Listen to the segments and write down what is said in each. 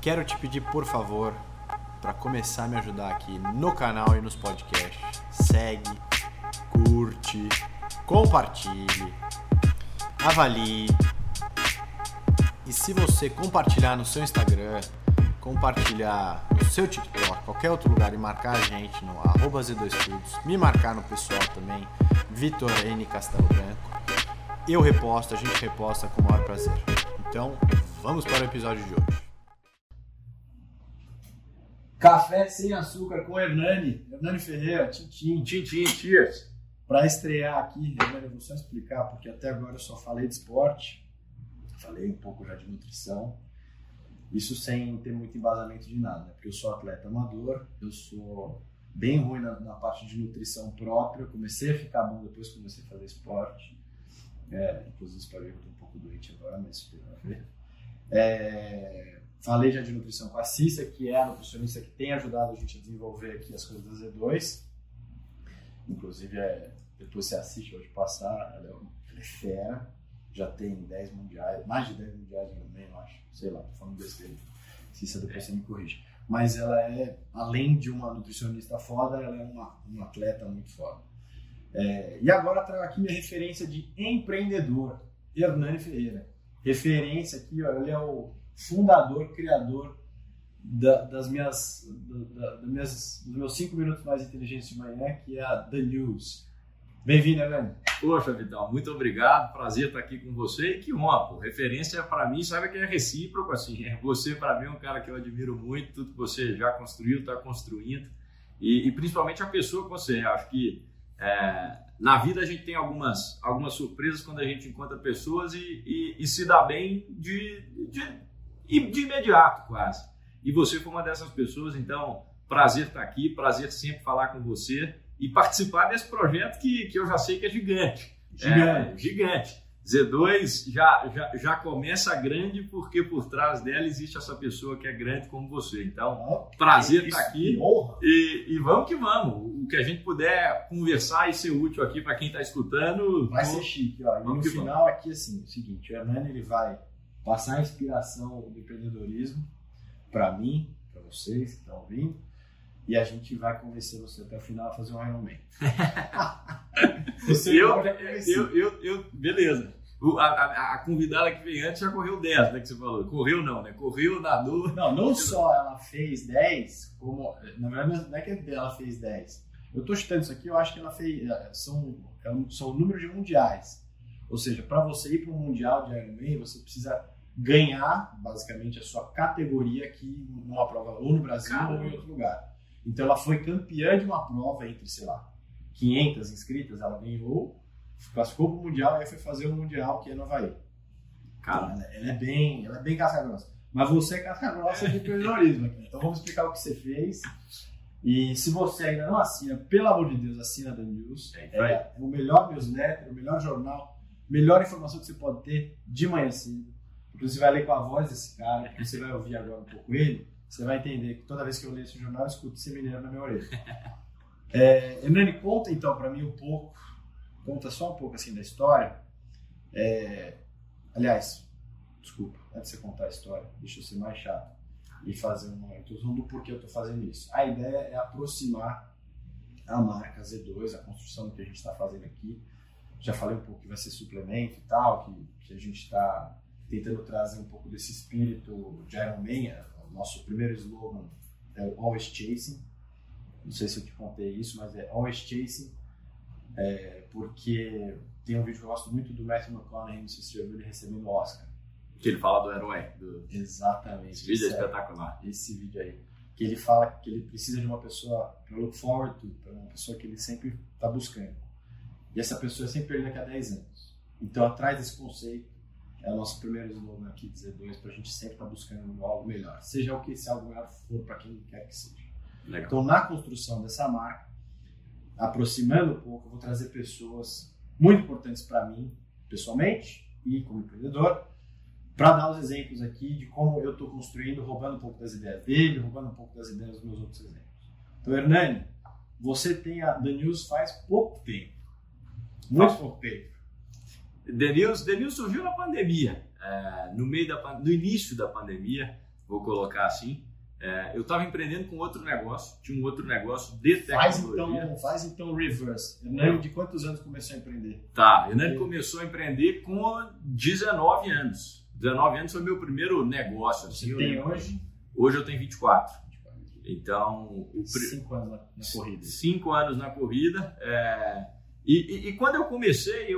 quero te pedir, por favor, para começar a me ajudar aqui no canal e nos podcasts, segue, curte, compartilhe, avalie. E se você compartilhar no seu Instagram, compartilhar no seu TikTok, qualquer outro lugar e marcar a gente no arroba Z2Studios, me marcar no pessoal também, Vitor N Castelo Branco, eu reposto, a gente reposta com o maior prazer. Então, vamos para o episódio de hoje. Café sem açúcar com Hernani, Hernani Ferreira, Tintim. Tintim, cheers. Para estrear aqui, Hernani, eu vou só explicar, porque até agora eu só falei de esporte, falei um pouco já de nutrição, isso sem ter muito embasamento de nada, né? porque eu sou atleta amador, eu sou bem ruim na, na parte de nutrição própria, eu comecei a ficar bom depois que comecei a fazer esporte, é, inclusive espero que eu estou um pouco doente agora, mas espero ver. É, falei já de nutrição com a Cissa, que é a nutricionista que tem ajudado a gente a desenvolver aqui as coisas da Z2. Inclusive, é, depois você assiste hoje passar, ela é, ela é fera, já tem 10 mundiais, mais de 10 mundiais também, eu acho. Sei lá, tô falando besteira. Cissa, depois você me corrige. Mas ela é, além de uma nutricionista foda, ela é uma, uma atleta muito foda. É, e agora trago aqui minha referência de empreendedor, Hernani Ferreira. Referência aqui, ó, ele é o fundador, criador da, das minhas, da, da, minhas, dos meus 5 minutos mais inteligentes de manhã, que é a The News. Bem-vindo, Hernani. Poxa, Vital, muito obrigado. Prazer estar aqui com você. E que honra, pô. Referência para mim, sabe que é recíproco, assim. Você, para mim, é um cara que eu admiro muito. Tudo que você já construiu, está construindo. E, e, principalmente a pessoa que você é. Acho que é, na vida a gente tem algumas, algumas surpresas quando a gente encontra pessoas e, e, e se dá bem de, de, de imediato, quase. E você foi uma dessas pessoas, então, prazer estar aqui, prazer sempre falar com você e participar desse projeto que, que eu já sei que é gigante. Gigante. É, gigante. Z2 já, já, já começa grande porque por trás dela existe essa pessoa que é grande como você. Então, prazer estar aqui. E, e, vamos que vamos. O que a gente puder conversar e ser útil aqui para quem está escutando. Vai ser chique. Ó. E no final, vamos. aqui, assim, é o seguinte: o Hernani ele vai passar a inspiração do empreendedorismo para mim, para vocês que estão ouvindo. E a gente vai convencer você até o final a fazer um Ironman. você eu, eu, eu, eu, beleza. O, a, a, a, convidada que veio antes já correu 10, né? Que você falou. Correu não, né? Correu, nadou. Não, não só ela fez 10, como. Na verdade, não é que ela fez 10. Eu tô chutando isso aqui, eu acho que ela fez. São, é são o número de mundiais. Ou seja, para você ir para um mundial de Ironman, você precisa ganhar, basicamente, a sua categoria aqui numa prova ou no Brasil Caramba. ou em outro lugar. Então ela foi campeã de uma prova entre, sei lá, 500 inscritas, ela ganhou classificou para o Mundial e aí foi fazer o Mundial que é no Havaí. Cara, ela, ela, é bem, ela é bem casca-grossa. Mas você é casca-grossa de empreendedorismo aqui. Então vamos explicar o que você fez. E se você ainda não assina, pelo amor de Deus, assina da News. É, é, o melhor newsletter, o melhor jornal, melhor informação que você pode ter de manhã cedo. Você vai ler com a voz desse cara, que você vai ouvir agora um pouco ele, você vai entender que toda vez que eu ler esse jornal, eu escuto esse mineiro na minha orelha. É, Hernani, conta então para mim um pouco conta só um pouco assim da história. É, aliás, desculpa, antes de você contar a história, deixa eu ser mais chato e fazer uma introdução do porquê eu estou fazendo isso. A ideia é aproximar a marca Z2, a construção que a gente está fazendo aqui. Já falei um pouco que vai ser suplemento e tal, que, que a gente está tentando trazer um pouco desse espírito de Iron Man. O nosso primeiro slogan é o Always Chasing. Não sei se eu te contei isso, mas é Always Chasing é, porque tem um vídeo que eu gosto muito do Matthew McConaughey, não sei se você já viu ele recebendo o Oscar. Que ele fala do herói. Do... Exatamente. Esse vídeo é espetacular. Esse vídeo aí. Que ele fala que ele precisa de uma pessoa para look forward to, para uma pessoa que ele sempre está buscando. E essa pessoa é sempre ele daqui a 10 anos. Então, atrás desse conceito, é o nosso primeiro slogan aqui, dizer dois, para a gente sempre estar tá buscando algo melhor. Seja o que esse algo melhor for para quem quer que seja. Legal. Então, na construção dessa marca, aproximando um pouco, eu vou trazer pessoas muito importantes para mim, pessoalmente e como empreendedor, para dar os exemplos aqui de como eu estou construindo, roubando um pouco das ideias dele, roubando um pouco das ideias dos meus outros exemplos. Então, Hernani, você tem a The News faz pouco tempo. Muito pouco tempo. The News surgiu na pandemia. É, no meio da no início da pandemia, vou colocar assim. É, eu estava empreendendo com outro negócio, tinha um outro negócio de Faz tecnologia. então, faz então reverse. Hernani, de quantos anos começou a empreender? Tá, Hernani começou a empreender com 19 anos. 19 anos foi meu primeiro negócio. Assim, Você eu tem lembro. hoje? Hoje eu tenho 24. Então, o Cinco anos na, na corrida. cinco anos na corrida. é, e, e- e quando eu comecei, eu, eu,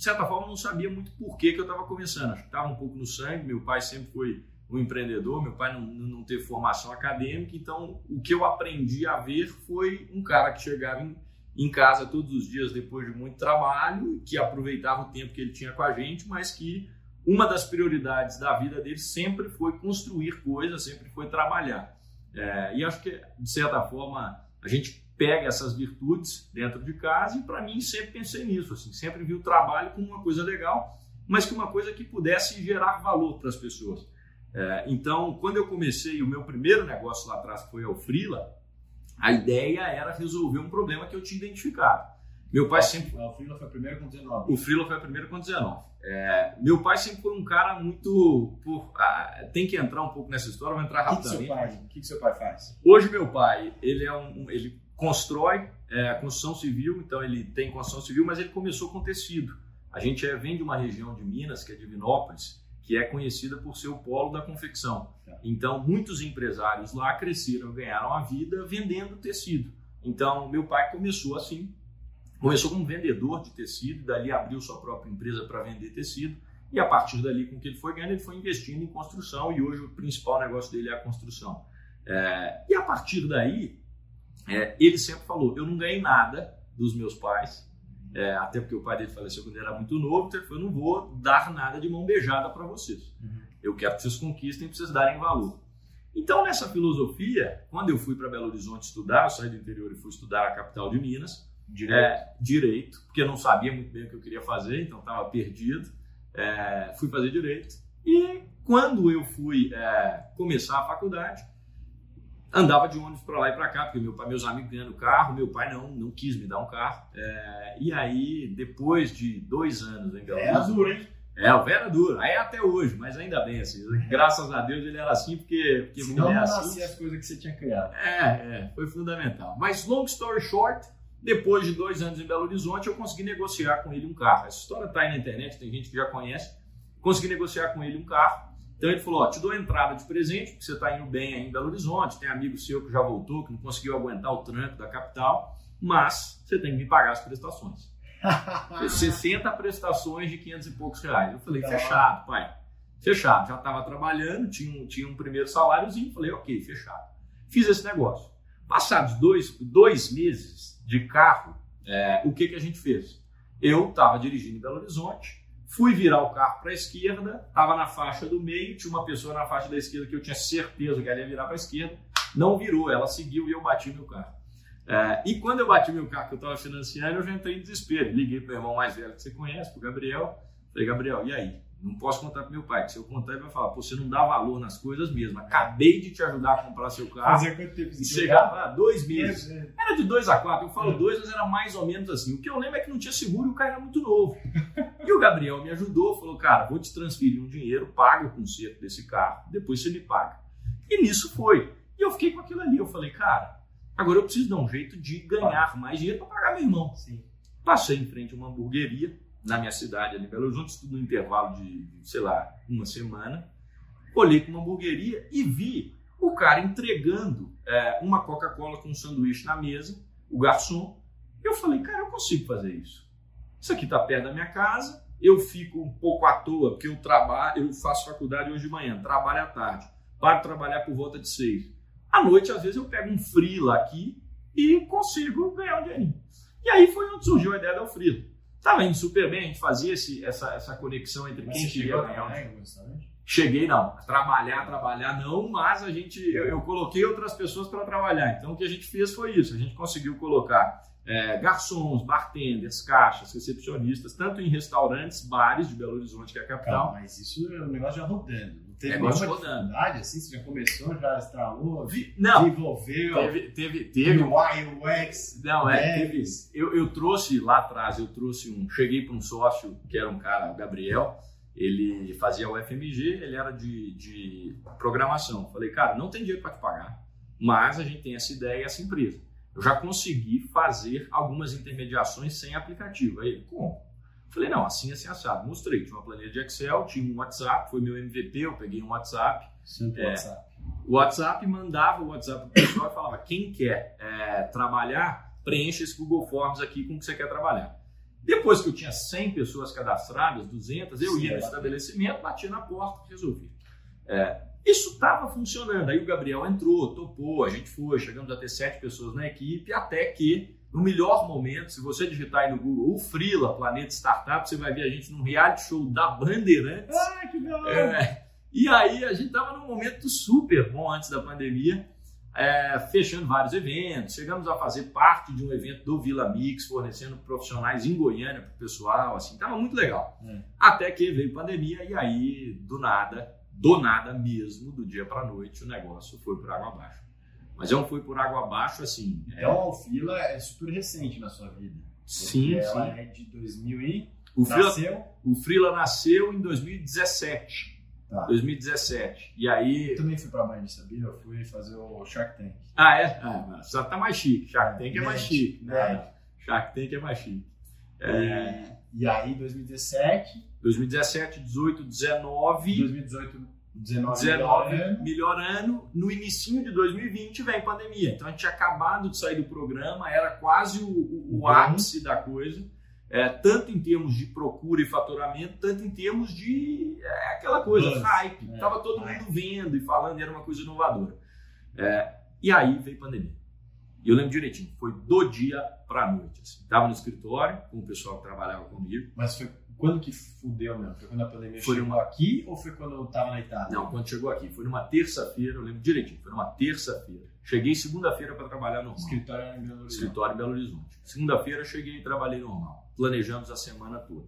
de certa forma, não sabia muito por que, que eu estava começando. Acho que estava um pouco no sangue. Meu pai sempre foi um empreendedor, meu pai não, não teve formação acadêmica, então o que eu aprendi a ver foi um cara que chegava em, em casa todos os dias depois de muito trabalho, que aproveitava o tempo que ele tinha com a gente, mas que uma das prioridades da vida dele sempre foi construir coisas, sempre foi trabalhar. É, e acho que, de certa forma, a gente pega essas virtudes dentro de casa e, para mim, sempre pensei nisso. Assim, sempre vi o trabalho como uma coisa legal, mas que uma coisa que pudesse gerar valor para as pessoas. É, então, quando eu comecei o meu primeiro negócio lá atrás, foi o Freela, a ideia era resolver um problema que eu tinha identificado. Meu pai sempre O Frila foi o primeiro com 19. o Freela foi o primeiro com 19. É, meu pai sempre foi um cara muito. Por, ah, tem que entrar um pouco nessa história, vou entrar O que, que seu rapidamente. pai, o que, que seu pai faz? Hoje meu pai, ele é um, um- ele constrói é, construção civil, então ele tem construção civil, mas ele começou com tecido. A gente é, vem de uma região de Minas, que é Divinópolis, que é conhecida por ser o polo da confecção. Tá. Então muitos empresários lá cresceram, ganharam a vida vendendo tecido. Então meu pai começou assim, começou como vendedor de tecido, dali abriu sua própria empresa para vender tecido. E a partir dali, com o que ele foi ganhando, ele foi investindo em construção e hoje o principal negócio dele é a construção. É, e a partir daí, é, ele sempre falou: eu não ganhei nada dos meus pais, é, até porque o pai dele faleceu quando ele era muito novo, então ele falou: eu não vou dar nada de mão beijada para vocês. Uhum. Eu quero que vocês conquistem para vocês darem valor. Então, nessa filosofia, quando eu fui para Belo Horizonte estudar, eu saí do interior e fui estudar a capital de Minas, Direito. é, direito, porque eu não sabia muito bem o que eu queria fazer, então estava perdido. É, fui fazer direito. E quando eu fui é, começar a faculdade, andava de ônibus para lá e para cá, porque meu pai, meus amigos ganhando carro, meu pai não, não quis me dar um carro. É, e aí, depois de dois anos em Belo É Horizonte, duro, hein? é, o velho é duro. Aí é até hoje, mas ainda bem, assim. Graças a Deus ele era assim, porque, porque Senão não assim. as coisas que você tinha criado. É, é, foi fundamental. Mas, long story short, depois de dois anos em Belo Horizonte, eu consegui negociar com ele um carro. Essa história está aí na internet, tem gente que já conhece. Consegui negociar com ele um carro. Então ele falou: ó, te dou entrada de presente, porque você está indo bem aí em Belo Horizonte, tem amigo seu que já voltou, que não conseguiu aguentar o tranco da capital, mas você tem que me pagar as prestações. 60 prestações de 500 e poucos reais. Eu falei, fechado, pai. Fechado. Já estava trabalhando, tinha um, tinha um primeiro saláriozinho. Falei, ok, fechado. Fiz esse negócio. Passados dois, dois meses de carro, é, o que, que a gente fez? Eu estava dirigindo em Belo Horizonte, fui virar o carro para a esquerda, estava na faixa do meio, tinha uma pessoa na faixa da esquerda que eu tinha certeza que ela ia virar para a esquerda, não virou, ela seguiu e eu bati meu carro. É, e quando eu bati meu carro que eu estava financiando, eu já entrei em desespero. Liguei para o irmão mais velho que você conhece, para o Gabriel. Falei, Gabriel, e aí? Não posso contar para meu pai, que se eu contar, ele vai falar: Pô, você não dá valor nas coisas mesmo. Acabei de te ajudar a comprar seu carro. Fazia quanto tempo E chegar para dois meses. É, Era de dois a quatro. Eu falo É. dois, mas era mais ou menos assim. O que eu lembro é que não tinha seguro e o cara era muito novo. E o Gabriel me ajudou, falou: Cara, vou te transferir um dinheiro, paga o conserto desse carro, depois você me paga. E nisso foi. E eu fiquei com aquilo ali. Eu falei: Cara, agora eu preciso dar um jeito de ganhar mais dinheiro para pagar meu irmão. Sim. Passei em frente a uma hamburgueria na minha cidade, ali em Belo Horizonte, no intervalo de, sei lá, uma semana. Olhei para uma hamburgueria e vi o cara entregando é, uma Coca-Cola com um sanduíche na mesa, o garçom. Eu falei, cara, eu consigo fazer isso. Isso aqui está perto da minha casa, eu fico um pouco à toa, porque eu trabalho, eu faço faculdade hoje de manhã, trabalho à tarde, paro trabalhar por volta de seis. À noite, às vezes, eu pego um freela aqui e consigo ganhar um dinheirinho. E aí foi onde surgiu a ideia da freela. Tava indo super bem, a gente fazia esse, essa, essa conexão entre Mas quem queria ganhar restaurante? Cheguei não, trabalhar, trabalhar não, mas a gente, eu, eu coloquei outras pessoas para trabalhar. Então o que a gente fez foi isso, a gente conseguiu colocar é, garçons, bartenders, caixas, recepcionistas, tanto em restaurantes, bares de Belo Horizonte, que é a capital. Calma, mas isso é um negócio já rodando. Teve Negócio nenhuma rodando. assim? Você já começou, já estralou, Vi- Não, desenvolveu, teve, teve, teve UI, UX, Não, é, teve. devs. Eu, eu trouxe lá atrás, eu trouxe um. Cheguei para um sócio que era um cara, o Gabriel. ele fazia o FMG, ele era de, de programação. Falei, cara, não tem dinheiro para te pagar, mas a gente tem essa ideia e essa empresa. Eu já consegui fazer algumas intermediações sem aplicativo. Aí como? Falei, não, assim, assim, assado. Mostrei, tinha uma planilha de Excel, tinha um WhatsApp, foi meu MVP, eu peguei um WhatsApp. Sim, É. WhatsApp. O WhatsApp mandava o WhatsApp pro pessoal e falava, quem quer é, trabalhar, preencha esse Google Forms aqui com o que você quer trabalhar. Depois que eu tinha 100 pessoas cadastradas, 200, eu Sim, ia no é. estabelecimento, batia na porta, resolvi. É, isso estava funcionando. Aí o Gabriel entrou, topou, a gente foi, chegamos a ter sete pessoas na equipe, até que, no melhor momento, se você digitar aí no Google o Frila, Planeta Startup, você vai ver a gente num reality show da Bandeirantes. Ah, que legal! É, e aí a gente estava num momento super bom antes da pandemia, é, fechando vários eventos. Chegamos a fazer parte de um evento do Vila Mix, fornecendo profissionais em Goiânia para o pessoal. Assim, tava muito legal. É. Até que veio pandemia e aí, do nada, do nada mesmo, do dia para noite, o negócio foi por água abaixo. Mas é um foi por água abaixo, assim. é- Então, a Fila é super recente na sua vida. sim, Porque sim. Ela é de 2000 e... O Frila, Nasceu? o Frila nasceu em 2017. Tá. 2017. E aí Eu também fui pra Band, sabia? Eu fui fazer o Shark Tank. Ah, é? Ah, só tá mais chique. Shark Tank é mais Net, chique. Né? Shark Tank é mais chique. É, E, e aí, 2017, 2017, 18, 19, 2018, 19, 19, ano. melhor ano. No início de 2020 vem pandemia. Então a gente tinha acabado de sair do programa, era quase o, o- o ápice da coisa. É, tanto em termos de procura e faturamento, tanto em termos de é, aquela coisa, Buzz, hype. né? Tava todo Hype. mundo vendo e falando, era uma coisa inovadora. É, e aí veio pandemia. E eu lembro direitinho, foi do dia pra noite. Assim. Tava no escritório com o pessoal que trabalhava comigo. Mas foi quando que fudeu mesmo? Foi quando a pandemia Foi chegou uma- aqui ou foi quando eu tava na Itália? Não, quando chegou aqui, foi numa terça-feira, eu lembro direitinho, foi numa terça-feira. Cheguei segunda-feira para trabalhar normal. escritório em Belo Horizonte. escritório em Belo Horizonte. Segunda-feira cheguei e trabalhei normal. Planejamos a semana toda.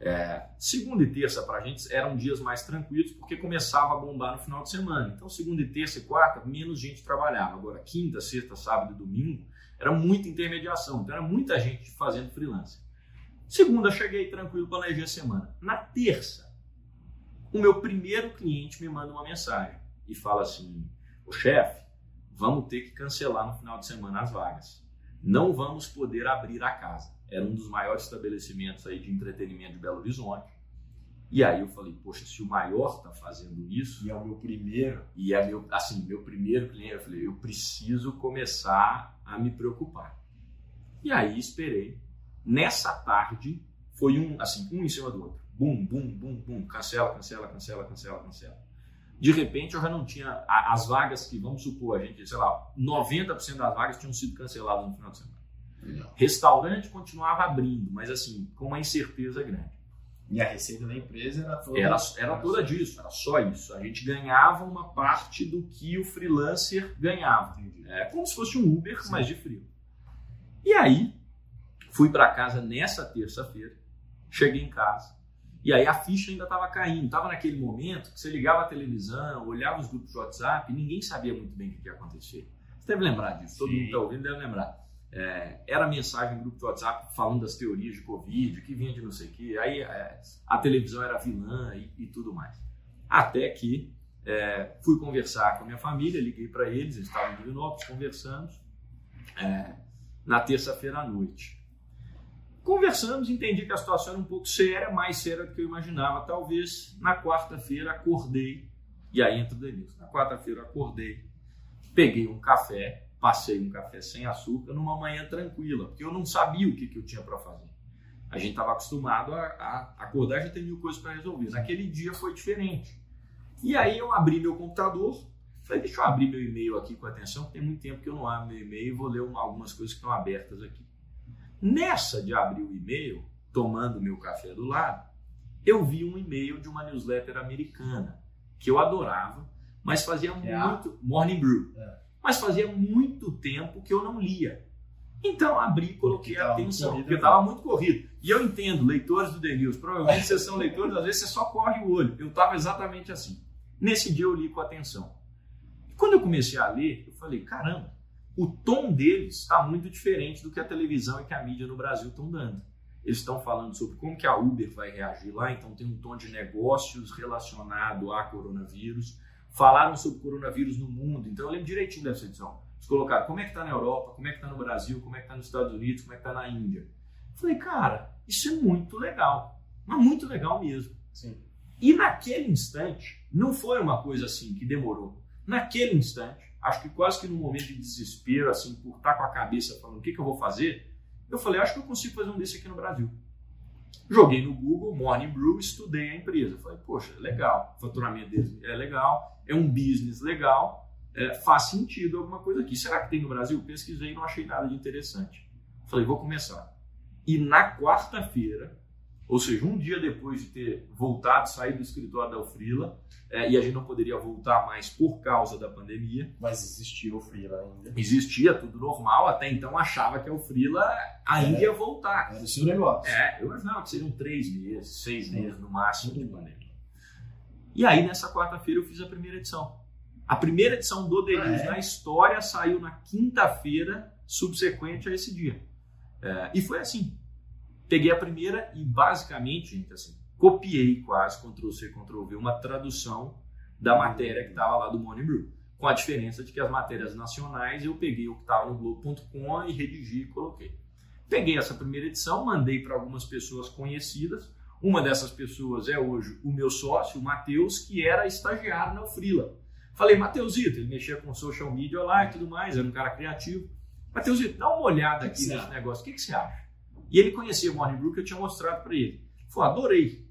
É, segunda e terça para a gente eram dias mais tranquilos porque começava a bombar no final de semana. Então, segunda e terça e quarta, menos gente trabalhava. Agora, quinta, sexta, sábado e domingo, era muita intermediação. Então, era muita gente fazendo freelance. Segunda, cheguei tranquilo, planejei a semana. Na terça, o meu primeiro cliente me manda uma mensagem e fala assim: o chefe, vamos ter que cancelar no final de semana as vagas. Não vamos poder abrir a casa. Era um dos maiores estabelecimentos aí de entretenimento de Belo Horizonte. E aí eu falei, poxa, se o maior está fazendo isso, E é o meu primeiro. e é meu, assim, meu primeiro cliente, eu falei, eu preciso começar a me preocupar. E aí esperei. Nessa tarde, foi um, assim, um em cima do outro. Bum, bum, bum, bum. Cancela, cancela, cancela, cancela, cancela. De repente eu já não tinha as vagas que, vamos supor, a gente, sei lá, 90% das vagas tinham sido canceladas no final de semana. Legal. Restaurante continuava abrindo, mas assim, com uma incerteza grande. E a receita da empresa era toda. Era, era toda disso, era só isso. A gente ganhava uma parte do que o freelancer ganhava. Entendi. É como se fosse um Uber, Sim. mas de frio. E aí, fui para casa nessa terça-feira, cheguei em casa, e aí a ficha ainda estava caindo. Estava naquele momento que você ligava a televisão, olhava os grupos de WhatsApp, e ninguém sabia muito bem o que ia acontecer. Você deve lembrar disso, todo Sim. mundo está ouvindo deve lembrar. É, era mensagem no grupo de WhatsApp falando das teorias de Covid, que vinha de não sei o que, aí é, a televisão era vilã e, e tudo mais. Até que é, fui conversar com a minha família, liguei para eles, eles estavam em Divinópolis, conversamos é, na terça-feira à noite. Conversamos, entendi que a situação era um pouco séria, mais séria do que eu imaginava. Talvez na quarta-feira acordei, e aí entra o Denilson. Na quarta-feira acordei, peguei um café, passei um café sem açúcar numa manhã tranquila, porque eu não sabia o que, que eu tinha para fazer. A gente estava acostumado a, a acordar já tem mil coisas para resolver. Naquele dia foi diferente. E aí eu abri meu computador, falei, deixa eu abrir meu e-mail aqui com atenção, tem muito tempo que eu não abro meu e-mail e vou ler uma- algumas coisas que estão abertas aqui. Nessa de abrir o e-mail, tomando meu café do lado, eu vi um e-mail de uma newsletter americana que eu adorava, mas fazia É a- muito Morning Brew. É. Mas fazia muito tempo que eu não lia. Então abri e coloquei muito atenção, corrido, porque né? estava muito corrido. E eu entendo, leitores do The News, provavelmente vocês são leitores, às vezes você só corre o olho. Eu estava exatamente assim. Nesse dia eu li com atenção. E quando eu comecei a ler, eu falei, caramba, o tom deles está muito diferente do que a televisão e que a mídia no Brasil estão dando. eles estão falando sobre como que a Uber vai reagir lá, então tem um tom de negócios relacionado a coronavírus. Falaram sobre coronavírus no mundo, então eu lembro direitinho dessa edição. Eles colocaram como é que está na Europa, como é que está no Brasil, como é que está nos Estados Unidos, como é que está na Índia. Falei, cara, isso é muito legal, mas muito legal mesmo. Sim. E naquele instante, não foi uma coisa assim que demorou. Naquele instante, acho que quase que num momento de desespero, assim, por estar com a cabeça falando o que, que eu vou fazer, eu falei, acho que eu consigo fazer um desse aqui no Brasil. Joguei no Google, Morning Brew, estudei a empresa. Falei, poxa, é legal, o faturamento deles é legal, é um business legal, é, faz sentido alguma coisa aqui. Será que tem no Brasil? Pesquisei e não achei nada de interessante. Falei, vou começar. E na quarta-feira, ou seja, um dia depois de ter voltado, sair do escritório da Ufrila, é, e a gente não poderia voltar mais por causa da pandemia. Mas existia o Frila ainda. Existia tudo normal, até então achava que a Ufrila ainda É. ia voltar. Era o seu negócio. É, eu imaginava que seriam três meses, seis meses no máximo de pandemia. E aí, nessa quarta-feira, eu fiz a primeira edição. A primeira edição do The Ah, News é? na história saiu na quinta-feira subsequente a esse dia. É, e foi assim. Peguei a primeira e basicamente, gente, assim, copiei quase, Ctrl-C, Ctrl-V, uma tradução da matéria que estava lá do Morning Brew. Com a diferença de que as matérias nacionais eu peguei o que estava no Globo.com e redigi e coloquei. Peguei essa primeira edição, mandei para algumas pessoas conhecidas. Uma dessas pessoas é hoje o meu sócio, o Matheus, que era estagiário na Frila. Falei, Mateusito, ele mexia com social media lá e tudo mais, era um cara criativo. Mateusito, dá uma olhada aqui nesse negócio, o que, que você acha? E ele conhecia o Morning Brew que eu tinha mostrado para ele. Ele falou, adorei,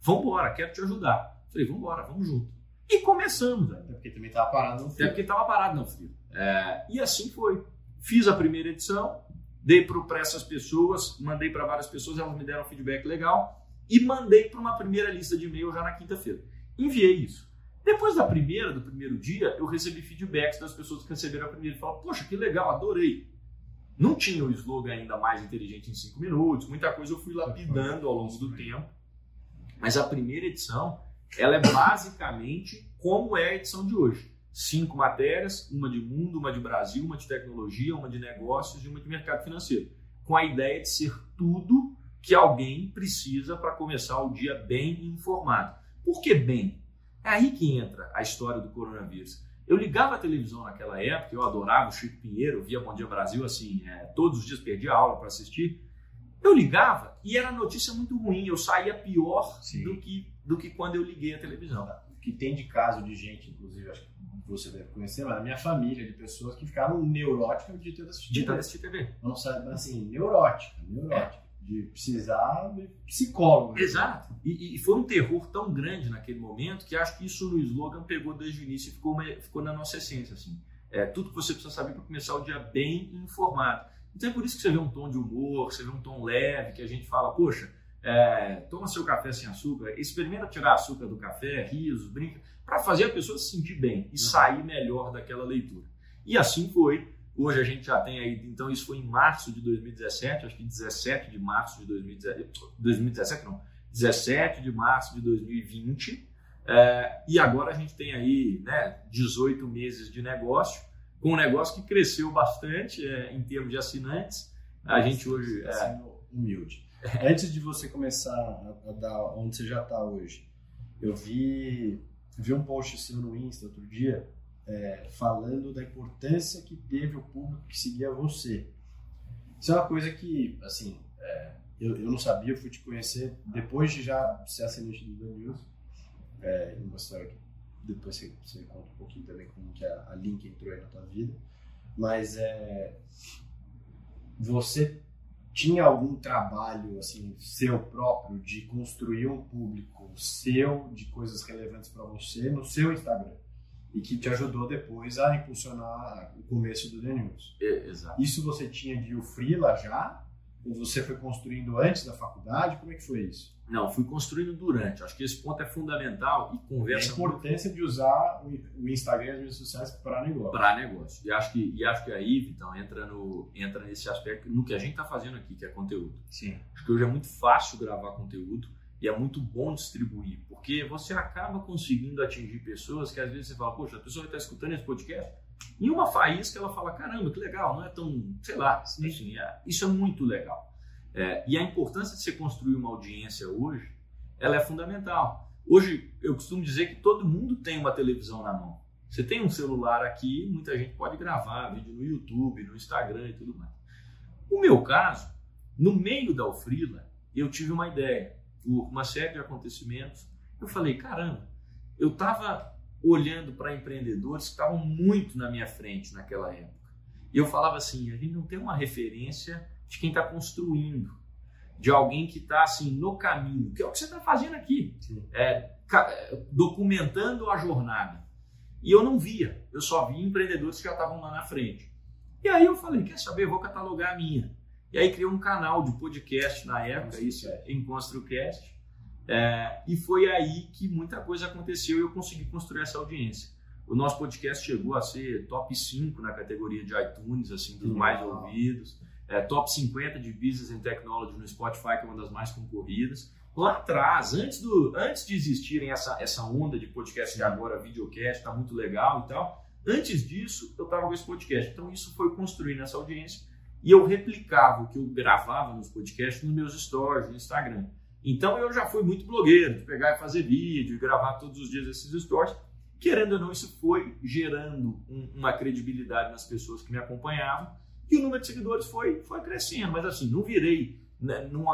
vambora, quero te ajudar. Falei, vambora, vamos junto. E começamos, velho. Até porque também tava parado no Até Frila. porque estava parado no frio. É, e assim foi. Fiz a primeira edição, dei para essas pessoas, mandei para várias pessoas, elas me deram um feedback legal e mandei para uma primeira lista de e-mail já na quinta-feira. Enviei isso. Depois da primeira, do primeiro dia, eu recebi feedbacks das pessoas que receberam a primeira falaram: Poxa, que legal, adorei. Não tinha o slogan ainda mais inteligente em cinco minutos, muita coisa eu fui lapidando ao longo do tempo. Mas a primeira edição, ela é basicamente como é a edição de hoje. Cinco matérias, uma de mundo, uma de Brasil, uma de tecnologia, uma de negócios e uma de mercado financeiro. Com a ideia de ser tudo que alguém precisa para começar o dia bem informado. Por que bem? É aí que entra a história do coronavírus. Eu ligava a televisão naquela época, eu adorava o Chico Pinheiro, via Bom Dia Brasil, assim, é, todos os dias perdia aula para assistir. Eu ligava e era notícia muito ruim, eu saía pior Sim. do que, do que quando eu liguei a televisão. O que tem de caso de gente, inclusive, acho que você deve conhecer, mas na minha família, de pessoas que ficaram neuróticas de ter assistido. De estar assistindo TV. Não sabe, mas assim, neurótica, neurótica. De precisar de psicólogo. Exato. E, e foi um terror tão grande naquele momento que acho que isso no slogan pegou desde o início e ficou, uma- ficou na nossa essência. Assim. É, tudo que você precisa saber para começar o dia bem informado. Então é por isso que você vê um tom de humor, você vê um tom leve, que a gente fala, poxa, é, toma seu café sem açúcar, experimenta tirar açúcar do café, risos, brinca, para fazer a pessoa se sentir bem e sair melhor daquela leitura. E assim foi. Hoje a gente já tem aí, então isso foi em março de 2017, acho que 17 de março de 2017, 2017 não, 17 de março de 2020, é, e agora a gente tem aí né, 18 meses de negócio, com um negócio que cresceu bastante é, em termos de assinantes. A gente hoje. Tá é, sendo humilde. Antes de você começar a, a dar onde você já está hoje, eu vi, vi um post seu no Insta outro dia é, falando da importância que teve o público que seguia você. Isso é uma coisa que, assim, é, eu, eu não sabia, eu fui te conhecer depois de já ser assinante do The News. É, uma história que depois você, você conta um pouquinho também como que a, a Link entrou aí na tua vida. Mas é, você tinha algum trabalho assim seu próprio de construir um público seu de coisas relevantes para você no seu Instagram e que te ajudou depois a impulsionar o começo do The News. é, exato. Isso você tinha de o Freela já? Ou você foi construindo antes da faculdade? Como é que foi isso? Não, fui construindo durante. Acho que esse ponto é fundamental e E a conversa muito importância de usar o Instagram e as redes sociais para negócio. para negócio. E acho que, e acho que aí, Vitão, entra, no, entra nesse aspecto, no que a gente está fazendo aqui, que é conteúdo. Sim. Acho que hoje é muito fácil gravar conteúdo é muito bom distribuir, porque você acaba conseguindo atingir pessoas que às vezes você fala, poxa, a pessoa vai estar escutando esse podcast. Em uma faísca ela fala, caramba, que legal, não é tão, sei lá, enfim, é- isso é muito legal. É, e a importância de você construir uma audiência hoje, ela é fundamental. Hoje, eu costumo dizer que todo mundo tem uma televisão na mão. Você tem um celular aqui, muita gente pode gravar vídeo no YouTube, no Instagram e tudo mais. O meu caso, no meio da Ofrila, eu tive uma ideia, uma série de acontecimentos. Eu falei, caramba, eu estava olhando para empreendedores que estavam muito na minha frente naquela época. E eu falava assim, a gente não tem uma referência de quem está construindo, de alguém que está assim no caminho, que é o que você está fazendo aqui, é, documentando a jornada. E eu não via, eu só via empreendedores que já estavam lá na frente. E aí eu falei, quer saber, vou catalogar a minha. E aí criei um canal de podcast na época, isso, em ConstruCast. É, e foi aí que muita coisa aconteceu e eu consegui construir essa audiência. O nosso podcast chegou a ser top 5 na categoria de iTunes, assim, dos mais ouvidos. É, top 50 de Business and Technology no Spotify, que é uma das mais concorridas. Lá atrás, antes, do, antes de existirem essa, essa onda de podcast que agora videocast está muito legal e tal, antes disso eu estava com esse podcast. Então isso foi construindo essa audiência e eu replicava o que eu gravava nos podcasts nos meus stories, no Instagram. Então eu já fui muito blogueiro, de pegar e fazer vídeo, gravar todos os dias esses stories. Querendo ou não, isso foi gerando um, uma credibilidade nas pessoas que me acompanhavam e o número de seguidores foi, foi crescendo. Mas assim, não virei né, num,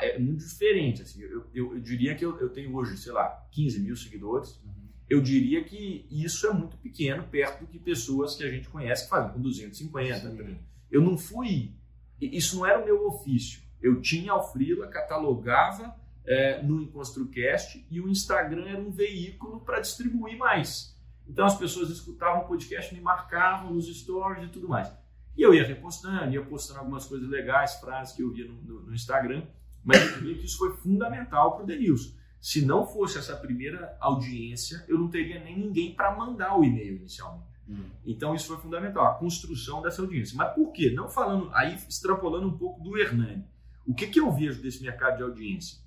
é muito diferente. Assim, eu, eu, eu diria que eu, eu, tenho hoje, sei lá, 15 mil seguidores. Eu diria que isso é muito pequeno perto do que pessoas que a gente conhece que fazem com 250. Sim. Eu não fui. Isso não era o meu ofício. Eu tinha o Freela, catalogava é, no EnconstruCast e o Instagram era um veículo para distribuir mais. Então as pessoas escutavam o podcast, me marcavam nos stories e tudo mais. E eu ia repostando, ia postando algumas coisas legais, frases que eu via no, no, no Instagram, mas eu diria que isso foi fundamental para o Denilson. Se não fosse essa primeira audiência, eu não teria nem ninguém para mandar o e-mail inicialmente. Hum. Então isso foi fundamental, a construção dessa audiência. Mas por quê? Não falando, aí extrapolando um pouco do Hernani. O que, que eu vejo desse mercado de audiência?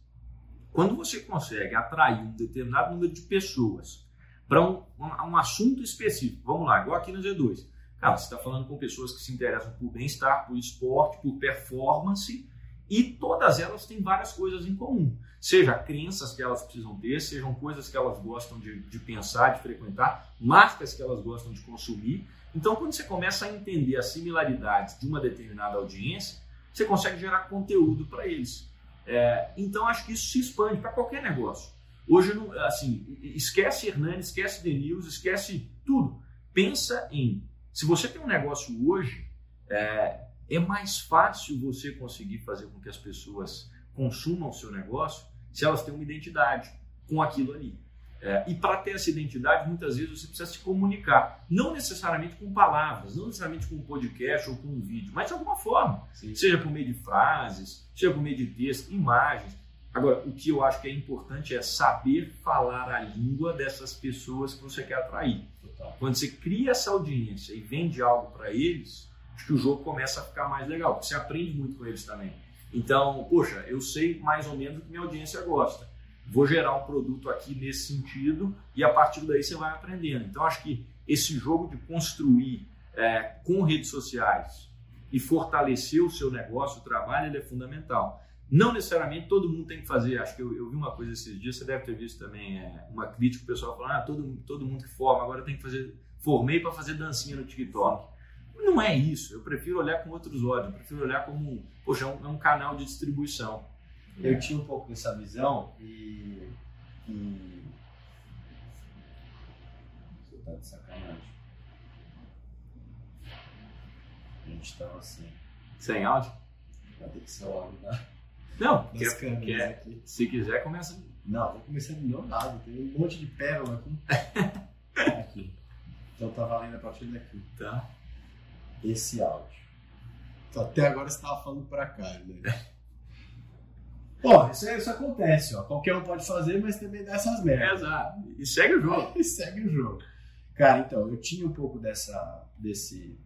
Quando você consegue atrair um determinado número de pessoas para um, um, um, assunto específico, vamos lá, igual aqui no Z2. Cara, você está falando com pessoas que se interessam por bem-estar, por esporte, por performance, e todas elas têm várias coisas em comum. Seja crenças que elas precisam ter, sejam coisas que elas gostam de, de pensar, de frequentar, marcas que elas gostam de consumir. Então, quando você começa a entender as similaridades de uma determinada audiência, você consegue gerar conteúdo para eles. É, então, acho que isso se expande para qualquer negócio. Hoje, assim, esquece Hernani, esquece Denils, esquece tudo. Pensa em, se você tem um negócio hoje, é, é mais fácil você conseguir fazer com que as pessoas consumam o seu negócio se elas têm uma identidade com aquilo ali. É, e para ter essa identidade, muitas vezes você precisa se comunicar, não necessariamente com palavras, não necessariamente com um podcast ou com um vídeo, mas de alguma forma, Sim. seja por meio de frases, seja por meio de texto, imagens. Agora, o que eu acho que é importante é saber falar a língua dessas pessoas que você quer atrair. Total. Quando você cria essa audiência e vende algo para eles, acho que o jogo começa a ficar mais legal, porque você aprende muito com eles também. Então, poxa, eu sei mais ou menos o que minha audiência gosta. Vou gerar um produto aqui nesse sentido e a partir daí você vai aprendendo. Então, acho que esse jogo de construir é, com redes sociais e fortalecer o seu negócio, o trabalho, ele é fundamental. Não necessariamente todo mundo tem que fazer. Acho que eu, eu vi uma coisa esses dias, você deve ter visto também é, uma crítica, o pessoal falando: ah, todo, todo mundo que forma agora tem que fazer. Formei para fazer dancinha no TikTok. Não é isso. Eu prefiro olhar com outros olhos. Eu prefiro olhar como, poxa, é um, é um canal de distribuição. Eu tinha um pouco dessa visão e. e... Você tá de sacanagem. A gente tava assim. Sem áudio? Vai ter que ser o áudio, né? Não, quer, quer, aqui. se quiser, começa. Não, vou começar do meu lado. Tem um monte de pérola aqui. aqui. Então tá valendo a partir daqui. Tá esse áudio. Então, até agora você estava falando para cá, né? Bom, isso, isso acontece, ó. Qualquer um pode fazer, mas também dá essas merdas. exato. E segue o jogo. e segue o jogo. Cara, então, eu tinha um pouco dessa. desse.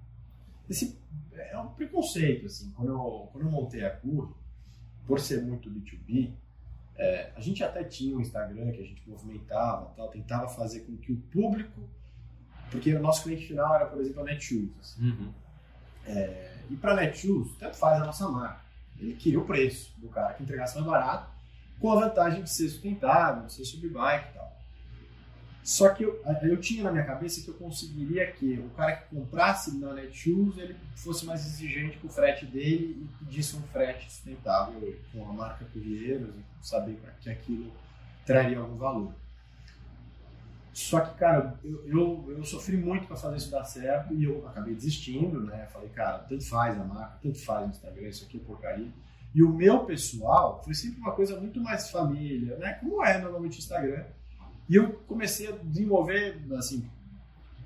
desse é um preconceito, assim. Quando eu, quando eu montei a CUR, por ser muito B2B, é, a gente até tinha um Instagram que a gente movimentava, tal, tentava fazer com que o público. Porque o nosso cliente final era, por exemplo, a Netshoes. Assim. Uhum. É, e para Netshoes, tanto faz a nossa marca. Ele queria o preço do cara que entregasse mais barato, com a vantagem de ser sustentável, ser subbike e tal. Só que eu, eu tinha na minha cabeça que eu conseguiria que o cara que comprasse na Netshoes ele fosse mais exigente com o frete dele e pedisse um frete sustentável com a marca Corrieiros e saber que aquilo traria algum valor. Só que, cara, eu, eu, eu sofri muito para fazer isso dar certo e eu acabei desistindo, né? Falei, cara, tanto faz a marca, tanto faz o Instagram, isso aqui é porcaria. E o meu pessoal foi sempre uma coisa muito mais família, né? Como é normalmente o Instagram. E eu comecei a desenvolver, assim,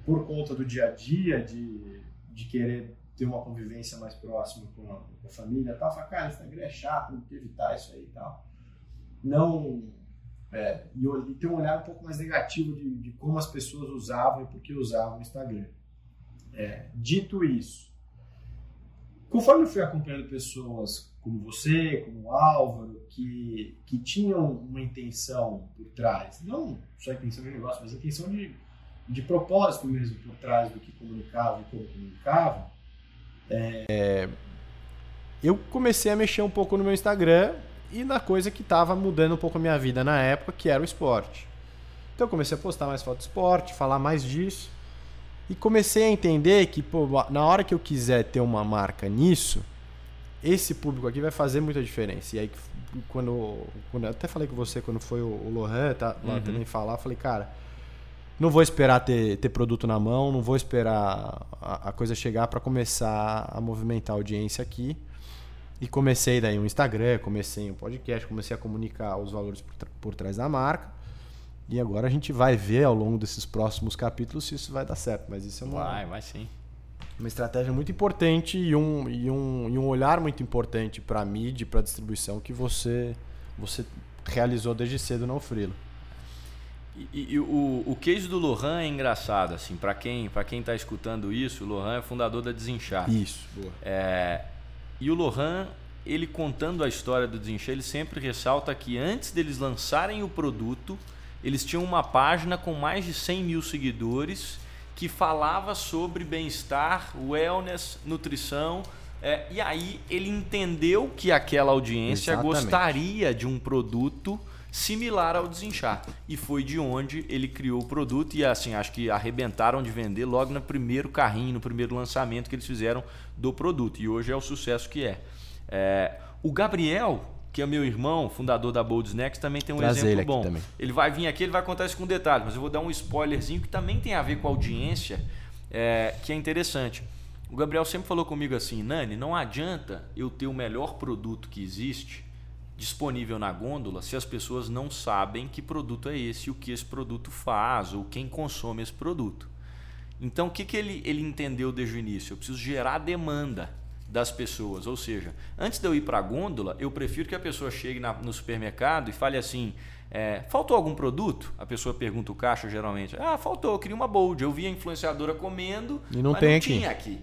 por conta do dia a dia, de, de querer ter uma convivência mais próxima com a, com a família e tal. Falei, cara, Instagram é chato, tem que evitar isso aí e tal. Não. É, e, ter um olhar um pouco mais negativo de, de como as pessoas usavam e por que usavam o Instagram. É, dito isso, conforme eu fui acompanhando pessoas como você, como o Álvaro, que, que tinham uma intenção por trás, não só intenção de negócio, mas intenção de, de propósito mesmo por trás do que comunicava e como comunicava, é, eu comecei a mexer um pouco no meu Instagram e na coisa que estava mudando um pouco a minha vida na época, que era o esporte. Então eu comecei a postar mais foto de esporte, falar mais disso. E comecei a entender que, pô, na hora que eu quiser ter uma marca nisso, esse público aqui vai fazer muita diferença. E aí, quando, quando eu até falei com você, quando foi o, Lohan tá, lá uhum. também falar, falei, cara, não vou esperar ter, ter produto na mão, não vou esperar a, a coisa chegar para começar a movimentar a audiência aqui. E comecei daí um Instagram, comecei um podcast, comecei a comunicar os valores por, por trás da marca. E agora a gente vai ver ao longo desses próximos capítulos se isso vai dar certo. Mas isso é uma. Vai, vai sim uma estratégia muito importante e um, e um, e um olhar muito importante para a mídia e para a distribuição que você, você realizou desde cedo no Frilo. E, e, o, o case do Lohan é engraçado, assim, para quem para quem está escutando isso, o Lohan é fundador da Desinchar. Isso, boa. É, e o Lohan, ele contando a história do Desinchar, ele sempre ressalta que antes deles lançarem o produto, eles tinham uma página com mais de 100 mil seguidores que falava sobre bem-estar, wellness, nutrição. É, e aí ele entendeu que aquela audiência Exatamente. gostaria de um produto similar ao desinchar. E foi de onde ele criou o produto e assim, acho que arrebentaram de vender logo no primeiro carrinho, no primeiro lançamento que eles fizeram do produto. E hoje é o sucesso que é. é o Gabriel que é meu irmão, fundador da Bold Snacks, também tem um Traz exemplo ele bom. Também. Ele vai vir aqui, ele vai contar isso com detalhes, mas eu vou dar um spoilerzinho que também tem a ver com a audiência, é, que é interessante. O Gabriel sempre falou comigo assim, Nani, não adianta eu ter o melhor produto que existe disponível na gôndola se as pessoas não sabem que produto é esse, o que esse produto faz, ou quem consome esse produto. Então, o que, que ele, ele entendeu desde o início? Eu preciso gerar demanda das pessoas. Ou seja, antes de eu ir para a gôndola, eu prefiro que a pessoa chegue na, no supermercado e fale assim: é, faltou algum produto? A pessoa pergunta o caixa geralmente: ah, faltou, eu queria uma bold. Eu vi a influenciadora comendo, e não, mas tem não aqui. tinha aqui.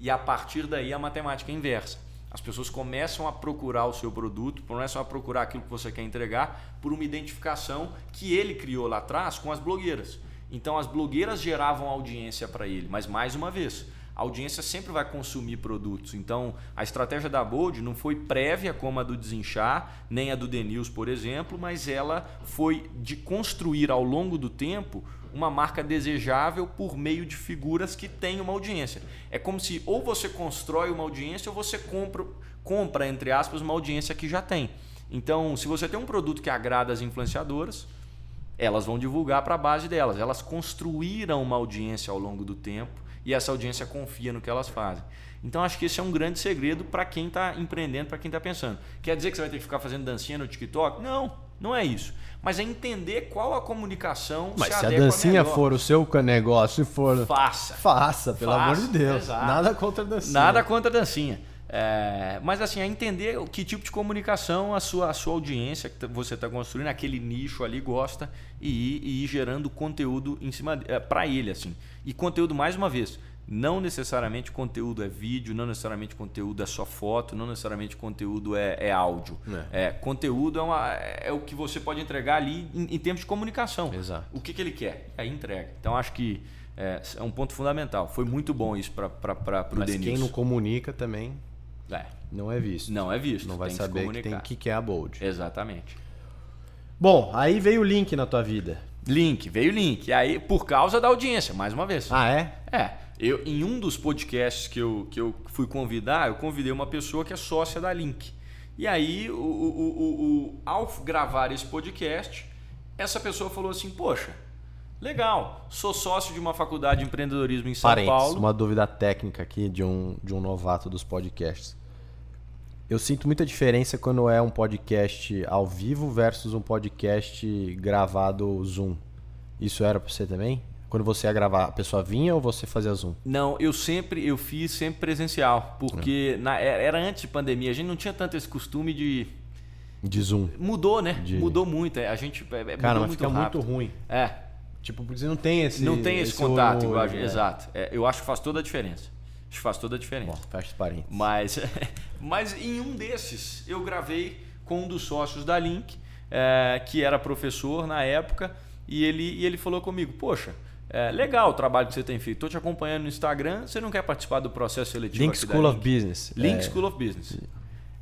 E a partir daí a matemática é inversa. As pessoas começam a procurar o seu produto, começam a procurar aquilo que você quer entregar por uma identificação que ele criou lá atrás com as blogueiras. Então as blogueiras geravam audiência para ele, mas mais uma vez, a audiência sempre vai consumir produtos. Então, a estratégia da Bold não foi prévia como a do Desinchar, nem a do Denils, por exemplo, mas ela foi de construir ao longo do tempo uma marca desejável por meio de figuras que têm uma audiência. É como se ou você constrói uma audiência ou você compra, compra entre aspas, uma audiência que já tem. Então, se você tem um produto que agrada as influenciadoras, elas vão divulgar para a base delas. Elas construíram uma audiência ao longo do tempo e essa audiência confia no que elas fazem. Então acho que esse é um grande segredo para quem está empreendendo, para quem está pensando. Quer dizer que você vai ter que ficar fazendo dancinha no TikTok? Não, não é isso. Mas é entender qual a comunicação Mas se, se a dancinha melhor. for o seu negócio e for. Faça. Faça, pelo Faça, amor de Deus. Exato. Nada contra a dancinha. Nada contra a dancinha. É, mas assim, é entender que tipo de comunicação a sua, a sua audiência que você está construindo, aquele nicho ali gosta e ir, e ir gerando conteúdo em cima é, para ele. assim E conteúdo, mais uma vez, não necessariamente conteúdo é vídeo, não necessariamente conteúdo é só foto, não necessariamente conteúdo é, é áudio. É. é. conteúdo é, uma, é o que você pode entregar ali em, em termos de comunicação. Exato. O que, que ele quer? Aí entrega. Então acho que é, é um ponto fundamental. Foi muito bom isso para o Denis. Mas quem não comunica também É, Não é visto. não é visto. Não vai tem saber que que tem que que é a Bold. Exatamente. Bom, aí veio o link na tua vida. Link, veio link. E aí, por causa da audiência, mais uma vez. Ah, é? É, eu, em um dos podcasts que eu, que eu fui convidar, eu convidei uma pessoa que é sócia da Link. E aí, o, o, o, o- ao gravar esse podcast, essa pessoa falou assim: Poxa, legal, sou sócio de uma faculdade de empreendedorismo em São Parênteses, Paulo. uma dúvida técnica aqui de um, de um novato dos podcasts. Eu sinto muita diferença quando é um podcast ao vivo versus um podcast gravado Zoom. Isso era pra você também? Quando você ia gravar, a pessoa vinha ou você fazia Zoom? Não, eu sempre, eu fiz sempre presencial, porque na- era antes de pandemia, a gente não tinha tanto esse costume de. De Zoom. Mudou, né? De- Mudou muito. é, A gente. é, é, Cara, mas muito fica rápido. muito ruim. É, Tipo, porque você não tem esse. não tem esse, contato olho, igual a gente. é. Exato. É, eu acho que faz toda a diferença. Acho que faz toda a diferença. Bom, fecha os parênteses. Mas, mas em um desses eu gravei com um dos sócios da Link, é, que era professor na época, e ele, e ele falou comigo: Poxa, é, legal o trabalho que você tem feito. Estou te acompanhando no Instagram. Você não quer participar do processo seletivo? Link School of Link? Business. Link É, School of Business.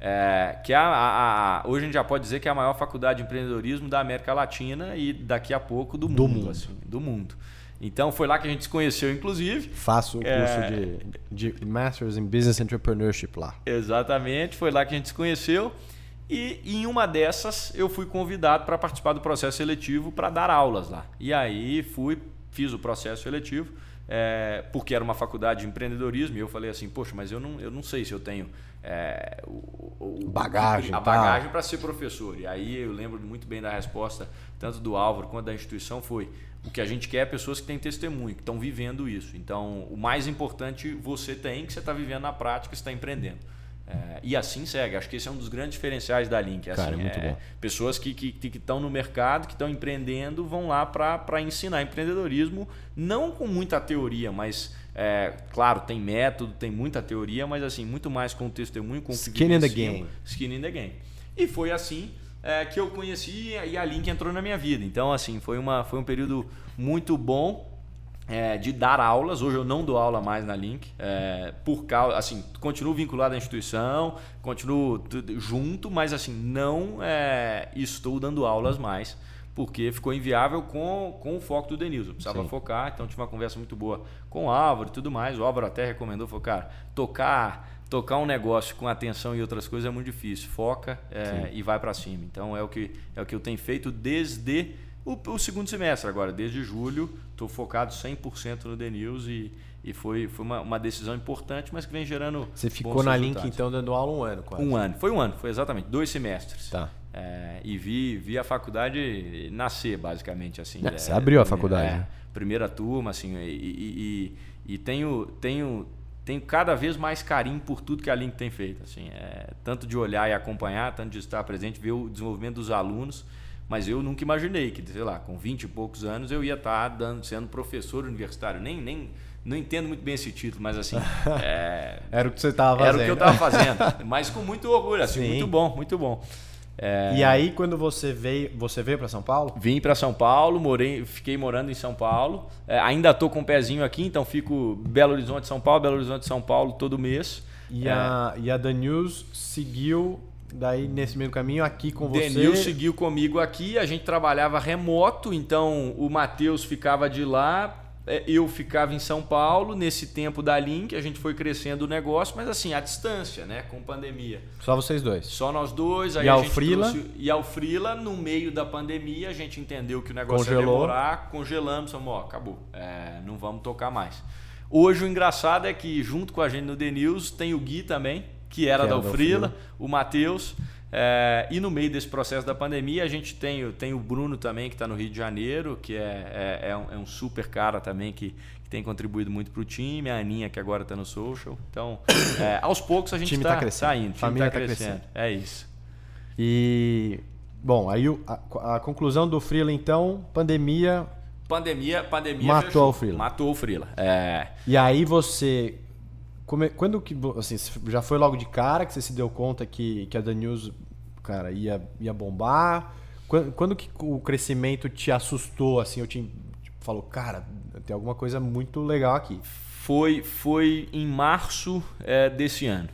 É, que é a, a- a- hoje a gente já pode dizer que é a maior faculdade de empreendedorismo da América Latina e daqui a pouco do mundo. Do mundo. assim, do mundo. Então foi lá que a gente se conheceu, inclusive. Faço o curso É. de, de Masters in Business Entrepreneurship lá. Exatamente, foi lá que a gente se conheceu. E em uma dessas eu fui convidado para participar do processo seletivo para dar aulas lá. E aí fui, fiz o processo seletivo, é, porque era uma faculdade de empreendedorismo, e eu falei assim, poxa, mas eu não, eu não sei se eu tenho é, o, o- Bagagem, a tá. bagagem para ser professor. E aí eu lembro muito bem da resposta, tanto do Álvaro quanto da instituição, foi o que a gente quer é pessoas que têm testemunho, que estão vivendo isso. Então, o mais importante você tem, que você está vivendo na prática, está empreendendo. É, e assim segue. Acho que esse é um dos grandes diferenciais da Link. Assim, Cara, é muito bom. Pessoas que estão que, que no mercado, que estão empreendendo, vão lá para ensinar empreendedorismo, não com muita teoria, mas, é, claro, tem método, tem muita teoria, mas assim, muito mais com testemunho, com Skin in the game. Skin in the game. E foi assim é, que eu conheci e a Link entrou na minha vida. Então, assim, foi, uma, foi um período muito bom é, de dar aulas. Hoje eu não dou aula mais na Link, é, por causa, assim, continuo vinculado à instituição, continuo junto, mas assim não é, estou dando aulas mais. Porque ficou inviável com, com o foco do Denilson. Precisava Sim. focar, então tive uma conversa muito boa com o Álvaro e tudo mais. O Álvaro até recomendou, falou, cara, tocar, tocar um negócio com atenção e outras coisas é muito difícil. Foca é, e vai para cima. Então é o, que, é o que eu tenho feito desde o, o segundo semestre agora, desde julho. Estou focado 100% no The News e, e foi, foi uma, uma decisão importante, mas que vem gerando. Você ficou na Link, resultados. então, dando aula um ano quase. Um ano. Foi um ano, foi exatamente, dois semestres. Tá. É, e vi, vi a faculdade nascer, basicamente. assim. É, você abriu a faculdade, é, né? primeira turma, assim, e, e, e- e tenho, tenho, tenho cada vez mais carinho por tudo que a Link tem feito. Assim, é, tanto de olhar e acompanhar, tanto de estar presente, ver o desenvolvimento dos alunos. Mas eu nunca imaginei que, sei lá, com 20 e poucos anos eu ia estar dando, sendo professor universitário. Nem, nem, não entendo muito bem esse título, mas assim. é, Era o que você tava era fazendo. o que eu estava fazendo. Mas com muito orgulho, assim, Sim. muito bom, muito bom. É, E aí, quando você veio, você veio para São Paulo? Vim para São Paulo, morei, fiquei morando em São Paulo. É, ainda estou com um pezinho aqui, então fico Belo Horizonte, São Paulo, Belo Horizonte, São Paulo todo mês. E, É. a, e a The News seguiu daí nesse meio caminho aqui com você. Denil seguiu comigo aqui, a gente trabalhava remoto, então o Matheus ficava de lá, é, eu ficava em São Paulo. Nesse tempo da Link, a gente foi crescendo o negócio, mas assim, à distância, né? Com pandemia. Só vocês dois. Só nós dois. Aí E a ao gente Freela? trouxe- e ao Freela, no meio da pandemia, a gente entendeu que o negócio ia Congelou. demorar, congelamos, falamos, ó, acabou, é, não vamos tocar mais. Hoje o engraçado é que junto com a gente no The News tem o Gui também, que era Que da Freela. o Matheus. é, e no meio desse processo da pandemia, a gente tem, o- tem o Bruno também, que está no Rio de Janeiro, que é, é, é um, é um super cara também, que, que tem contribuído muito para o time. A Aninha, que agora está no social. Então, é, aos poucos a gente está tá crescendo. indo, o time Família está tá crescendo. crescendo. É isso. E bom, aí a, a conclusão do Freela então, pandemia. Pandemia, pandemia Matou fechou. o Freela. Matou o Freela. É, E aí você quando que assim, já foi logo de cara que você se deu conta que, que a The News, cara, ia ia bombar? Quando, quando que o crescimento te assustou assim, eu te tipo, falou, cara, tem alguma coisa muito legal aqui. foi, foi em março é, desse ano.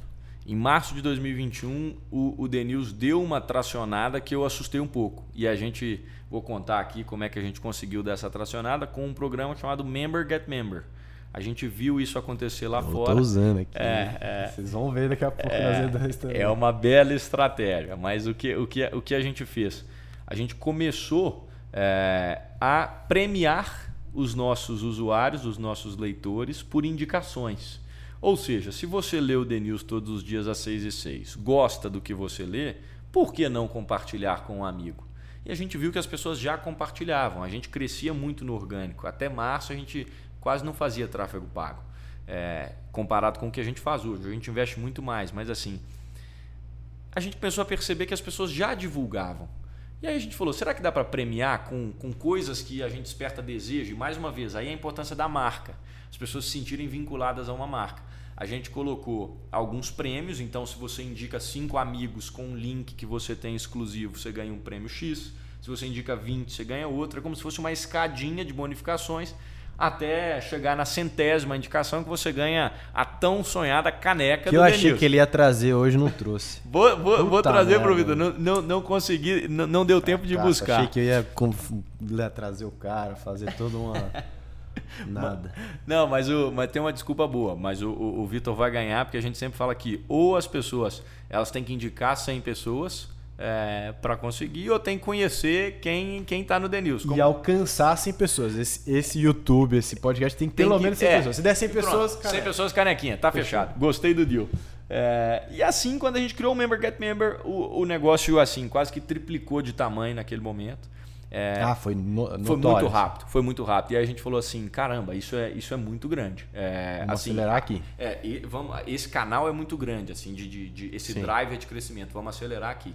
Em março de 2021, o, o The News deu uma tracionada que eu assustei um pouco. E a gente, vou contar aqui como é que a gente conseguiu dessa tracionada com um programa chamado Member Get Member. A gente viu isso acontecer lá eu fora. Estou usando aqui. É, é, Vocês vão ver daqui a pouco é, nas redes também. É uma bela estratégia, mas o que, o, que, o que a gente fez? A gente começou é, a premiar os nossos usuários, os nossos leitores, por indicações. Ou seja, se você lê o The News todos os dias às 6 e 6, gosta do que você lê, por que não compartilhar com um amigo? E a gente viu que as pessoas já compartilhavam, a gente crescia muito no orgânico. Até março a gente quase não fazia tráfego pago, é, comparado com o que a gente faz hoje. A gente investe muito mais, mas assim, a gente começou a perceber que as pessoas já divulgavam. E aí a gente falou, será que dá para premiar com, com coisas que a gente desperta desejo? E mais uma vez, aí a importância da marca. As pessoas se sentirem vinculadas a uma marca. A gente colocou alguns prêmios, então se você indica cinco amigos com um link que você tem exclusivo, você ganha um prêmio X. Se você indica 20, você ganha outro. É como se fosse uma escadinha de bonificações até chegar na centésima indicação que você ganha a tão sonhada caneca que do eu achei Denilson. que ele ia trazer hoje não trouxe. Vou, vou, vou trazer merda. pro Vitor. Não, não, não consegui, não, não deu tempo de Cara, buscar. Achei que eu ia, ia trazer o cara, fazer toda uma. Nada. Não, mas, o, mas tem uma desculpa boa. Mas o, o, o Vitor vai ganhar porque a gente sempre fala que ou as pessoas elas têm que indicar 100 pessoas é, para conseguir, ou tem que conhecer quem quem está no The News. Como- E alcançar 100 pessoas. Esse, esse YouTube, esse podcast tem que ter Tem pelo que- menos 100 é. pessoas. Se der 100 Pronto, pessoas, 100 cara. pessoas canequinha, tá fechado. Gostei do deal. É, e assim, quando a gente criou o Member Get Member, o, o negócio assim quase que triplicou de tamanho naquele momento. É, Ah, foi, no, foi muito rápido, foi muito rápido. E aí a gente falou assim, caramba, isso é, isso é muito grande. É, Vamos assim, acelerar aqui. é, vamos, esse canal é muito grande, assim, de, de, de- esse Sim. drive é de crescimento. Vamos acelerar aqui.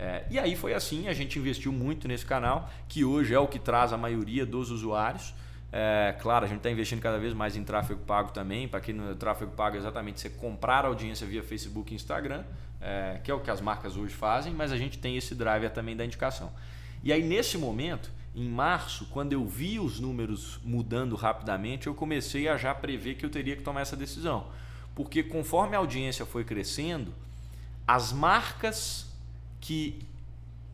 É, e aí foi assim, a gente investiu muito nesse canal, que hoje é o que traz a maioria dos usuários. É, claro, a gente está investindo cada vez mais em tráfego pago também. Para quem não tráfego pago é exatamente você comprar audiência via Facebook e Instagram, é, que é o que as marcas hoje fazem, mas a gente tem esse driver também da indicação. E aí, nesse momento, em março, quando eu vi os números mudando rapidamente, eu comecei a já prever que eu teria que tomar essa decisão. Porque conforme a audiência foi crescendo, as marcas que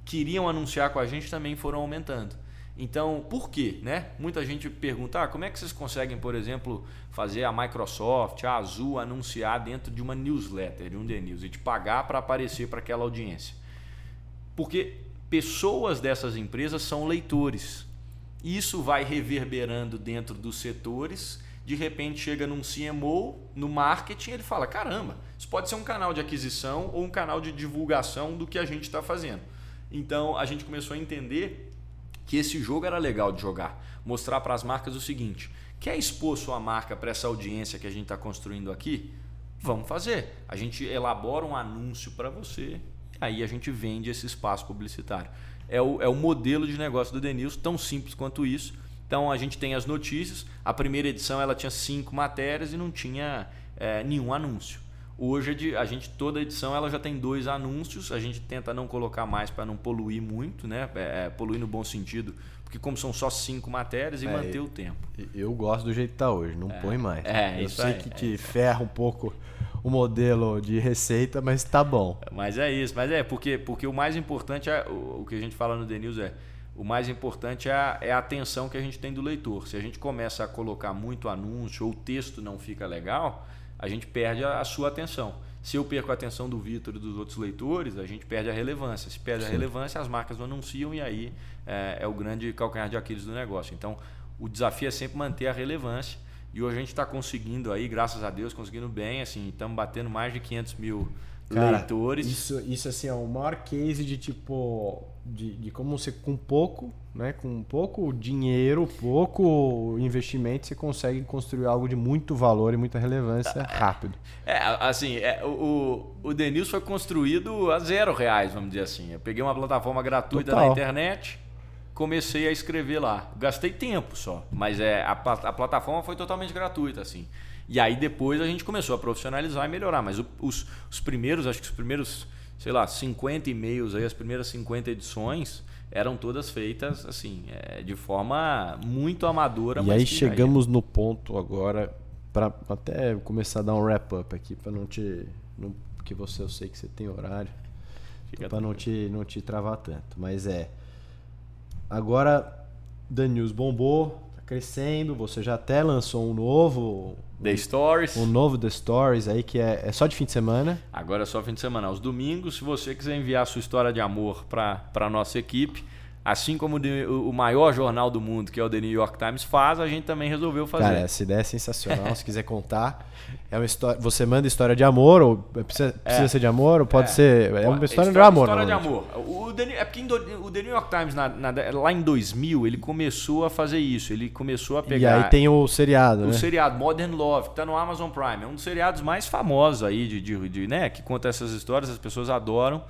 queriam anunciar com a gente também foram aumentando. Então, por quê? Né? Muita gente pergunta, ah, como é que vocês conseguem, por exemplo, fazer a Microsoft, a Azul anunciar dentro de uma newsletter, de um The News, e te pagar para aparecer para aquela audiência? Porque pessoas dessas empresas são leitores. Isso vai reverberando dentro dos setores. De repente chega num CMO, no marketing, ele fala: caramba, isso pode ser um canal de aquisição ou um canal de divulgação do que a gente está fazendo. Então a gente começou a entender que esse jogo era legal de jogar. Mostrar para as marcas o seguinte: quer expor sua marca para essa audiência que a gente está construindo aqui? Vamos fazer. A gente elabora um anúncio para você, aí a gente vende esse espaço publicitário. É o, é o modelo de negócio do Denilson, tão simples quanto isso. Então a gente tem as notícias. A primeira edição ela tinha cinco matérias e não tinha é, nenhum anúncio. Hoje a gente toda edição ela já tem dois anúncios. A gente tenta não colocar mais para não poluir muito, né? É, é, poluir no bom sentido, porque como são só cinco matérias e É, manter o tempo. Eu gosto do jeito que tá hoje, não põe mais. é, eu isso sei aí, que é te ferra um pouco o modelo de receita, mas tá bom. Mas é isso, mas é porque, porque o mais importante é o, o que a gente fala no The News é o mais importante é a, é a atenção que a gente tem do leitor. Se a gente começa a colocar muito anúncio ou o texto não fica legal, a gente perde a, a sua atenção. Se eu perco a atenção do Vitor e dos outros leitores, a gente perde a relevância. Se perde a relevância, as marcas não anunciam e aí é, é o grande calcanhar de Aquiles do negócio. Então, o desafio é sempre manter a relevância. E hoje a gente está conseguindo aí, graças a Deus, conseguindo bem. Assim, estamos batendo mais de 500 mil Cara, leitores. Isso, isso assim, é o maior case de tipo. De, de como você com pouco, né? Com pouco dinheiro, pouco investimento, você consegue construir algo de muito valor e muita relevância rápido. É, assim, é, o, o, News foi construído a zero reais, vamos dizer assim. Eu peguei uma plataforma gratuita Total. na internet, comecei a escrever lá. Gastei tempo só, mas é, a, a plataforma foi totalmente gratuita, assim. E aí depois a gente começou a profissionalizar e melhorar. Mas os, os primeiros, acho que os primeiros, sei lá, 50 e-mails aí, as primeiras 50 edições eram todas feitas assim, é, de forma muito amadora. e aí chegamos no ponto agora, para até começar a dar um wrap-up aqui, para não te. Não porque você eu sei que você tem horário. Para não te, não te travar tanto. Mas é. Agora, The News bombou, tá crescendo. Você já até lançou um novo. The Stories. Um novo The Stories aí, que é, é só de fim de semana. Agora é só fim de semana. Aos domingos, se você quiser enviar a sua história de amor para a nossa equipe assim como o maior jornal do mundo, que é o The New York Times, faz, a gente também resolveu fazer. Cara, essa ideia é sensacional. Se quiser contar, é uma história. Você manda história de amor, ou precisa, precisa é. ser de amor, ou pode é. ser. É uma história, história de amor. História de amor. O, The, é porque o The New York Times, na, na, lá em 2000, ele começou a fazer isso. Ele começou a pegar. E aí tem o seriado, o né? Seriado Modern Love, que está no Amazon Prime. É um dos seriados mais famosos aí, de, de, de, né? Que conta essas histórias, as pessoas adoram.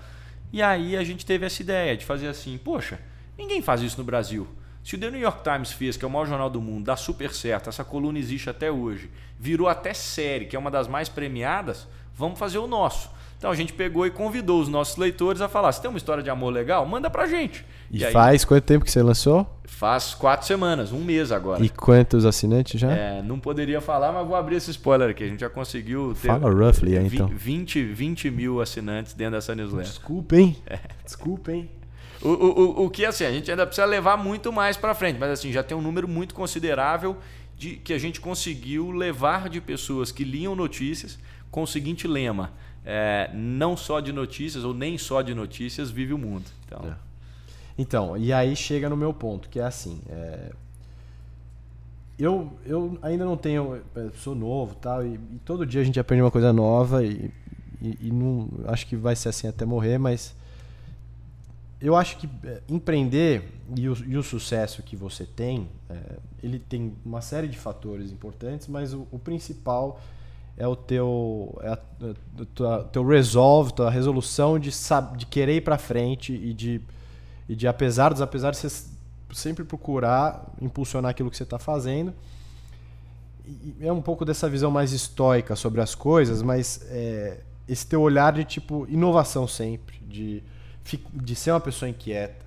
E aí a gente teve essa ideia de fazer assim, poxa Ninguém faz isso no Brasil. Se o The New York Times fez, que é o maior jornal do mundo, dá super certo, essa coluna existe até hoje, virou até série, que é uma das mais premiadas, vamos fazer o nosso. Então a gente pegou e convidou os nossos leitores a falar: se tem uma história de amor legal, manda pra gente. E, e aí, faz quanto tempo que você lançou? Faz quatro semanas, um mês agora. E quantos assinantes já? É, não poderia falar, mas vou abrir esse spoiler aqui. A gente já conseguiu ter. Fala roughly aí, então. 20, 20 mil assinantes dentro dessa newsletter. Desculpa, hein? É. Desculpa, hein? O, o, o que assim, a gente ainda precisa levar muito mais para frente, mas assim, já tem um número muito considerável de que a gente conseguiu levar de pessoas que liam notícias com o seguinte lema: é, não só de notícias ou nem só de notícias vive o mundo. Então, é. então e aí chega no meu ponto, que é assim. É... Eu, eu ainda não tenho. É, sou novo tal, e, e todo dia a gente aprende uma coisa nova e, e, e não, acho que vai ser assim até morrer, mas eu acho que é, empreender e o, e o, sucesso que você tem, é, ele tem uma série de fatores importantes, mas o, o principal é o teu, é a, a, tua, teu resolve, tua resolução de, de querer ir para frente e de, e de, apesar dos apesar de você sempre procurar impulsionar aquilo que você está fazendo. E é um pouco dessa visão mais estoica sobre as coisas, mas é, esse teu olhar de tipo inovação sempre, de de ser uma pessoa inquieta,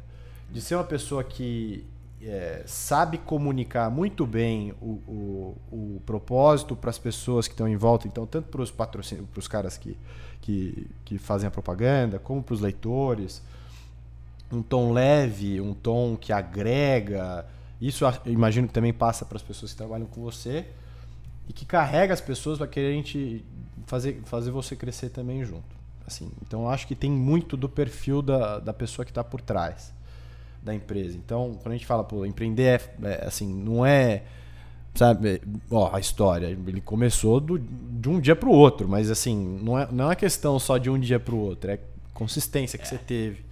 de ser uma pessoa que é, sabe comunicar muito bem o, o, o propósito para as pessoas que estão em volta, então tanto para os patrocínios, para os caras que, que, que fazem a propaganda, como para os leitores, um tom leve, um tom que agrega. Isso imagino que também passa para as pessoas que trabalham com você e que carrega as pessoas para querer fazer, fazer você crescer também junto. Assim, então acho que tem muito do perfil da, da pessoa que está por trás da empresa. Então, quando a gente fala, pô, empreender é, é assim, não é sabe, ó, a história, ele começou do, de um dia para o outro, mas assim, não é, não é uma questão só de um dia para o outro, é consistência que é. você teve.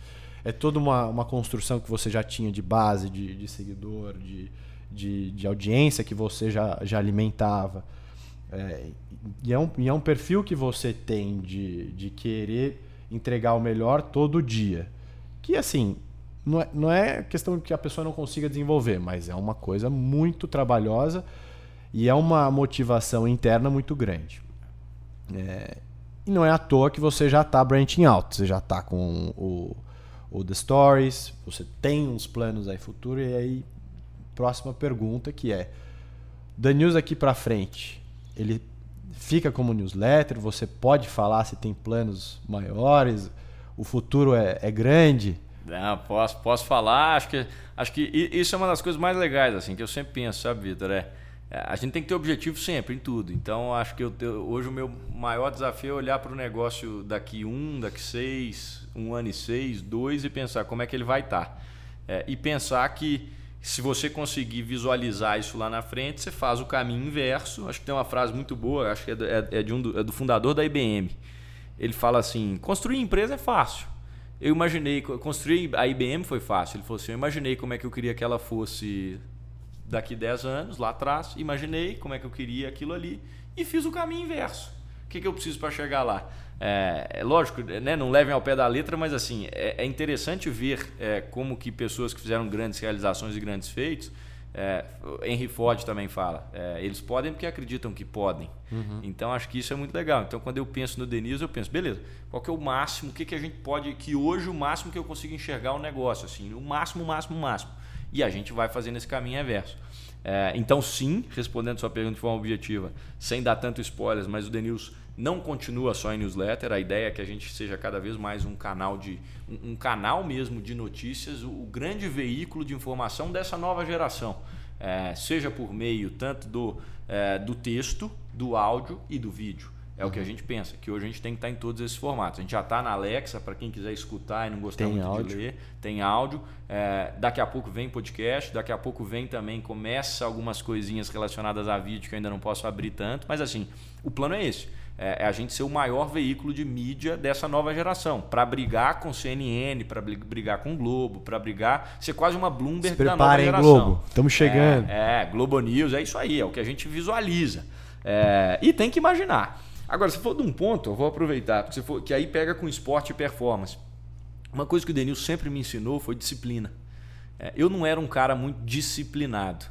É toda uma, uma construção que você já tinha de base, de, de seguidor, de, de, de audiência que você já, já alimentava. É, e, é um, e é um perfil que você tem de, de querer entregar o melhor todo dia. Que assim, não é, não é questão que a pessoa não consiga desenvolver, mas é uma coisa muito trabalhosa e é uma motivação interna muito grande. É, e não é à toa que você já está branching out, você já está com o, o The Stories, você tem uns planos aí futuro, e aí, próxima pergunta que é: The News aqui para frente, ele fica como newsletter, você pode falar se tem planos maiores, o futuro é, é grande. Não, posso, posso falar, acho que, acho que isso é uma das coisas mais legais, assim, que eu sempre penso, sabe, Vitor? É, é a gente tem que ter objetivo sempre, em tudo. Então, acho que eu, hoje o meu maior desafio é olhar para o negócio daqui um, daqui seis, um ano e seis, dois, e pensar como é que ele vai estar. Tá. É, e pensar que se você conseguir visualizar isso lá na frente, você faz o caminho inverso. Acho que tem uma frase muito boa, acho que é, é, é de um do, é do fundador da IBM. Ele fala assim: construir empresa é fácil. Eu imaginei, construir a IBM foi fácil. Ele falou assim: eu imaginei como é que eu queria que ela fosse daqui 10 anos, lá atrás. Imaginei como é que eu queria aquilo ali e fiz o caminho inverso. O que, que eu preciso para chegar lá? É, é, lógico, né, não levem ao pé da letra, mas assim é, é interessante ver é, como que pessoas que fizeram grandes realizações e grandes feitos, é, Henry Ford também fala, é, eles podem porque acreditam que podem. Uhum. Então acho que isso é muito legal. Então quando eu penso no Denise, eu penso, beleza, qual que é o máximo, o que, que a gente pode, que hoje o máximo que eu consigo enxergar o negócio, assim, o máximo, o máximo, o máximo. E a gente vai fazendo esse caminho reverso. É, então, sim, respondendo sua pergunta de forma objetiva, sem dar tanto spoilers, mas o News não continua só em newsletter. A ideia é que a gente seja cada vez mais um canal de um, um canal mesmo de notícias, o, o, grande veículo de informação dessa nova geração, é, seja por meio tanto do, é, do texto, do áudio e do vídeo. É uhum. o que a uhum. gente pensa, que hoje a gente tem que estar em todos esses formatos. A gente já está na Alexa, para quem quiser escutar e não gostar tem muito áudio. de ler, tem áudio. É, daqui a pouco vem podcast, daqui a pouco vem também, começa algumas coisinhas relacionadas a vídeo que eu ainda não posso abrir tanto, mas assim, o plano é esse. É, é a gente ser o maior veículo de mídia dessa nova geração, para brigar com CNN, para brigar com Globo, para brigar, ser quase uma Bloomberg Se da nova geração. Globo, estamos chegando. É, é, Globo News, é isso aí, é o que a gente visualiza. É, e tem que imaginar. Agora, se for de um ponto, eu vou aproveitar, porque for, que aí pega com esporte e performance. Uma coisa que o Denil sempre me ensinou foi disciplina. É, eu não era um cara muito disciplinado.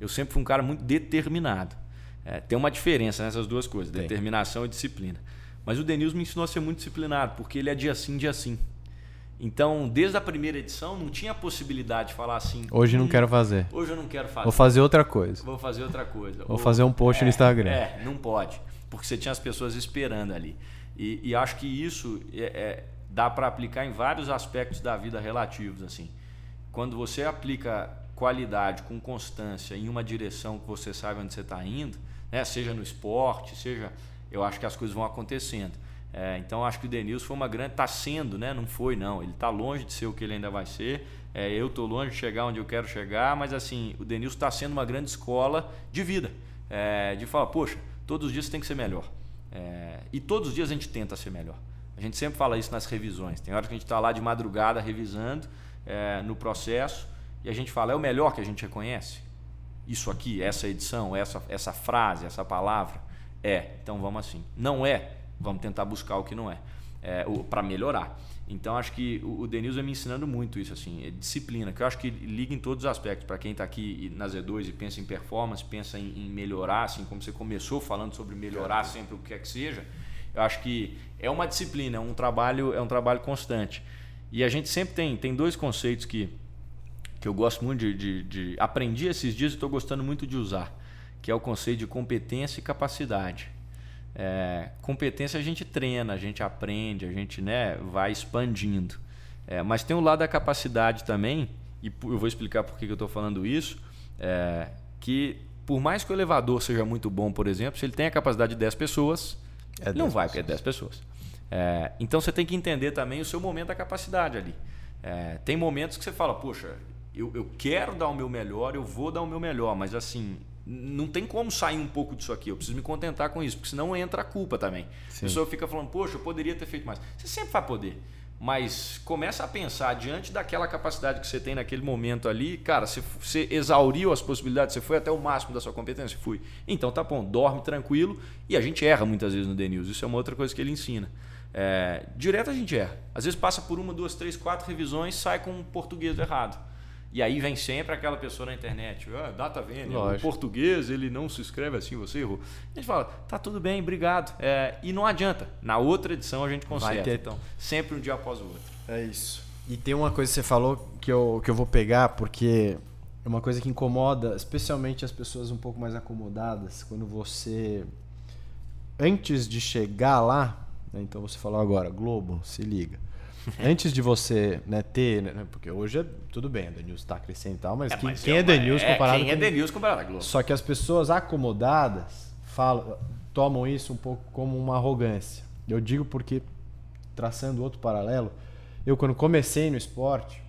Eu sempre fui um cara muito determinado. É, tem uma diferença nessas duas coisas, tem. determinação e disciplina. Mas o Denilson me ensinou a ser muito disciplinado, porque ele é dia sim, dia sim. Então, desde a primeira edição, não tinha possibilidade de falar assim. Hoje não quero fazer. Hoje eu não quero fazer. Vou fazer outra coisa. Vou fazer outra coisa. Vou Ou, fazer um post é, no Instagram. É, não pode porque você tinha as pessoas esperando ali. E, e acho que isso é, é, dá para aplicar em vários aspectos da vida relativos. assim. Quando você aplica qualidade com constância em uma direção que você sabe onde você está indo, né? seja no esporte, seja. Eu acho que as coisas vão acontecendo. É, então acho que o Denilson foi uma grande. Está sendo, né? Não foi, não. Ele está longe de ser o que ele ainda vai ser. É, eu estou longe de chegar onde eu quero chegar, mas assim, o Denilson está sendo uma grande escola de vida. É, de falar, poxa, Todos os dias tem que ser melhor. É, e todos os dias a gente tenta ser melhor. A gente sempre fala isso nas revisões. Tem hora que a gente está lá de madrugada revisando é, no processo e a gente fala, é o melhor que a gente reconhece? Isso aqui, essa edição, essa, essa frase, essa palavra? É, então vamos assim. Não é, vamos tentar buscar o que não é, é para melhorar. Então acho que o Denilson vem me ensinando muito isso, assim, é disciplina, que eu acho que liga em todos os aspectos. Para quem está aqui na Z2 e pensa em performance, pensa em, em, melhorar, assim como você começou falando sobre melhorar sempre o que quer que seja, eu acho que é uma disciplina, é um trabalho, é um trabalho constante. E a gente sempre tem, tem dois conceitos que, que eu gosto muito de, de, de aprendi esses dias e estou gostando muito de usar, que é o conceito de competência e capacidade. É, competência a gente treina, a gente aprende, a gente né, vai expandindo. É, mas tem o lado da capacidade também, e eu vou explicar por que eu estou falando isso, é, que por mais que o elevador seja muito bom, por exemplo, se ele tem a capacidade de 10 pessoas, é não vai, porque é 10 pessoas. É, então você tem que entender também o seu momento da capacidade ali. É, tem momentos que você fala, poxa, eu, eu quero dar o meu melhor, eu vou dar o meu melhor, mas assim, não tem como sair um pouco disso aqui. Eu preciso me contentar com isso, porque senão entra a culpa também. Sim. A pessoa fica falando, poxa, eu poderia ter feito mais. Você sempre vai poder. Mas começa a pensar, diante daquela capacidade que você tem naquele momento ali, cara, você, você exauriu as possibilidades, você foi até o máximo da sua competência? Fui. Então tá bom, dorme tranquilo. E a gente erra muitas vezes no DNews. Isso é uma outra coisa que ele ensina. É, direto a gente erra. Às vezes passa por uma, duas, três, quatro revisões sai com um português errado. E aí vem sempre aquela pessoa na internet, ah, data vênia, o português ele não se escreve assim, você errou. A gente fala, tá tudo bem, obrigado. É, e não adianta. Na outra edição a gente consegue. Ter... Então, sempre um dia após o outro. É isso. E tem uma coisa que você falou que eu, que eu vou pegar, porque é uma coisa que incomoda, especialmente as pessoas um pouco mais acomodadas, quando você, antes de chegar lá, né, então você falou agora, Globo, se liga Antes de você né, ter, né, porque hoje é tudo bem, a Denilson está crescendo e tal, mas, é, quem, mas quem é, é Denilson é, comparado quem é Denilson comparado à Globo? Só que as pessoas acomodadas falam, tomam isso um pouco como uma arrogância. Eu digo porque, traçando outro paralelo, eu quando comecei no esporte,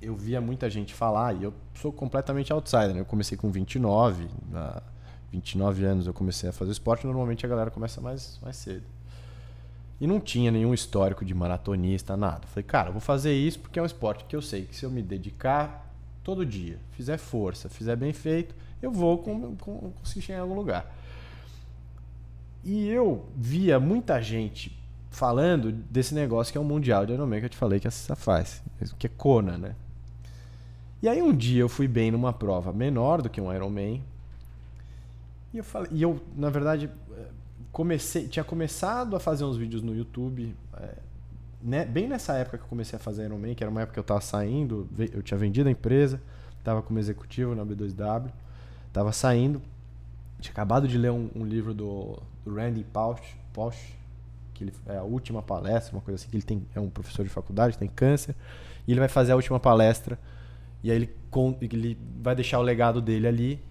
eu via muita gente falar, e eu sou completamente outsider, né? eu comecei com 29, 29 anos eu comecei a fazer esporte, normalmente a galera começa mais, mais cedo. E não tinha nenhum histórico de maratonista, nada. Falei, cara, vou fazer isso porque é um esporte que eu sei que se eu me dedicar todo dia, fizer força, fizer bem feito, eu vou com, com, conseguir chegar em algum lugar. E eu via muita gente falando desse negócio que é o Mundial de Ironman que eu te falei que a Cissa faz, que é Kona, né? E aí um dia eu fui bem numa prova menor do que um Ironman. E eu falei, e eu, na verdade, comecei, tinha começado a fazer uns vídeos no YouTube, é, né, bem nessa época que eu comecei a fazer Ironman, que era uma época que eu estava saindo, eu tinha vendido a empresa, estava como executivo na B2W. Tava saindo, tinha acabado de ler um, um livro do, do Randy Pausch, Pausch, que ele, é a última palestra, uma coisa assim, que ele tem, é um professor de faculdade, tem câncer, e ele vai fazer a última palestra, e aí ele, ele vai deixar o legado dele ali,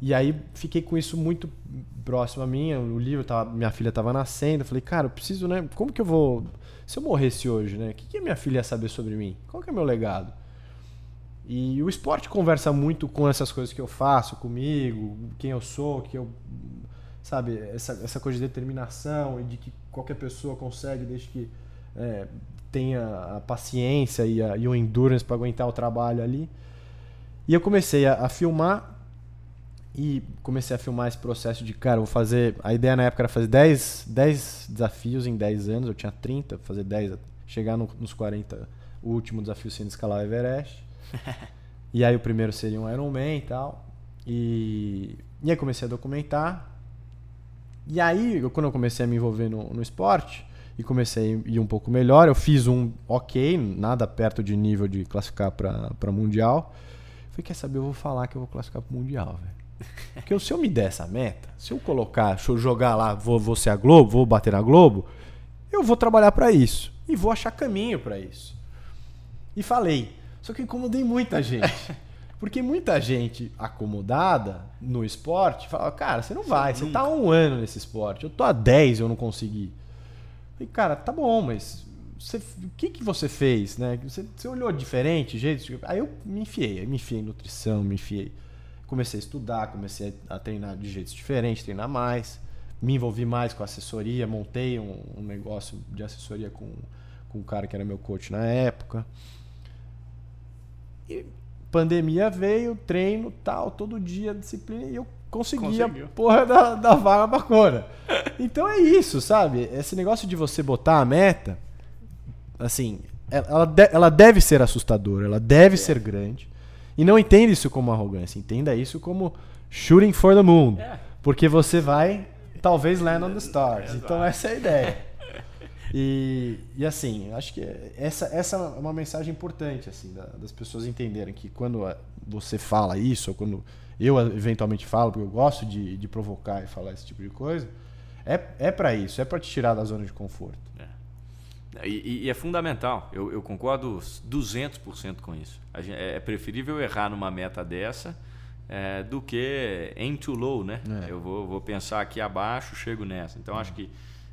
e aí fiquei com isso muito próximo a mim, o livro, tava, minha filha estava nascendo, falei, cara, eu preciso, né, como que eu vou, se eu morresse hoje, né, o que, que a minha filha ia saber sobre mim? Qual que é o meu legado? E o esporte conversa muito com essas coisas que eu faço comigo, quem eu sou, que eu sabe, essa, essa coisa de determinação e de que qualquer pessoa consegue desde que é, tenha a paciência e, a, e o endurance para aguentar o trabalho ali. E eu comecei a, a, filmar e comecei a filmar esse processo de, cara, vou fazer. A ideia na época era fazer 10, 10 desafios em 10 anos, eu tinha 30, fazer 10, chegar no, nos 40, o último desafio sendo escalar o Everest. e aí o primeiro seria um Ironman e tal. E, e aí comecei a documentar. E aí, quando eu comecei a me envolver no, no esporte e comecei a ir um pouco melhor, eu fiz um ok, nada perto de nível de classificar para Mundial. Falei, quer saber, eu vou falar que eu vou classificar para Mundial, velho. Porque se eu me der essa meta, se eu colocar, se eu jogar lá, vou, vou ser a Globo, vou bater na Globo, eu vou trabalhar para isso. E vou achar caminho para isso. E falei. Só que eu incomodei muita gente. Porque muita gente acomodada no esporte fala, cara, você não vai, você, você tá há um ano nesse esporte, eu tô há 10 e eu não consegui. E cara, tá bom, mas você, o que, que você fez, né? Você, você olhou diferente, jeito. Aí eu me enfiei, me enfiei em nutrição, me enfiei. Comecei a estudar, comecei a treinar de jeitos diferentes, treinar mais. Me envolvi mais com assessoria, montei um, um negócio de assessoria com, com um cara que era meu coach na época. E pandemia veio, treino, tal, todo dia, disciplina, e eu conseguia a porra da, da vaga bacana. Então é isso, sabe? Esse negócio de você botar a meta, assim, ela, de, ela deve ser assustadora, ela deve é. ser grande. E não entenda isso como arrogância, entenda isso como shooting for the moon. É. Porque você vai, talvez, land on the stars. Então essa é a ideia. E, e assim, acho que essa, essa é uma mensagem importante, assim, da, das pessoas entenderem que quando você fala isso, ou quando eu eventualmente falo, porque eu gosto de, de provocar e falar esse tipo de coisa, é, é para isso, é para te tirar da zona de conforto. É. E, e, é fundamental, eu, eu concordo 200% com isso. Gente, é, é preferível errar numa meta dessa é, do que aim too low, né? É. Eu vou, vou pensar aqui abaixo, chego nessa. Então, acho que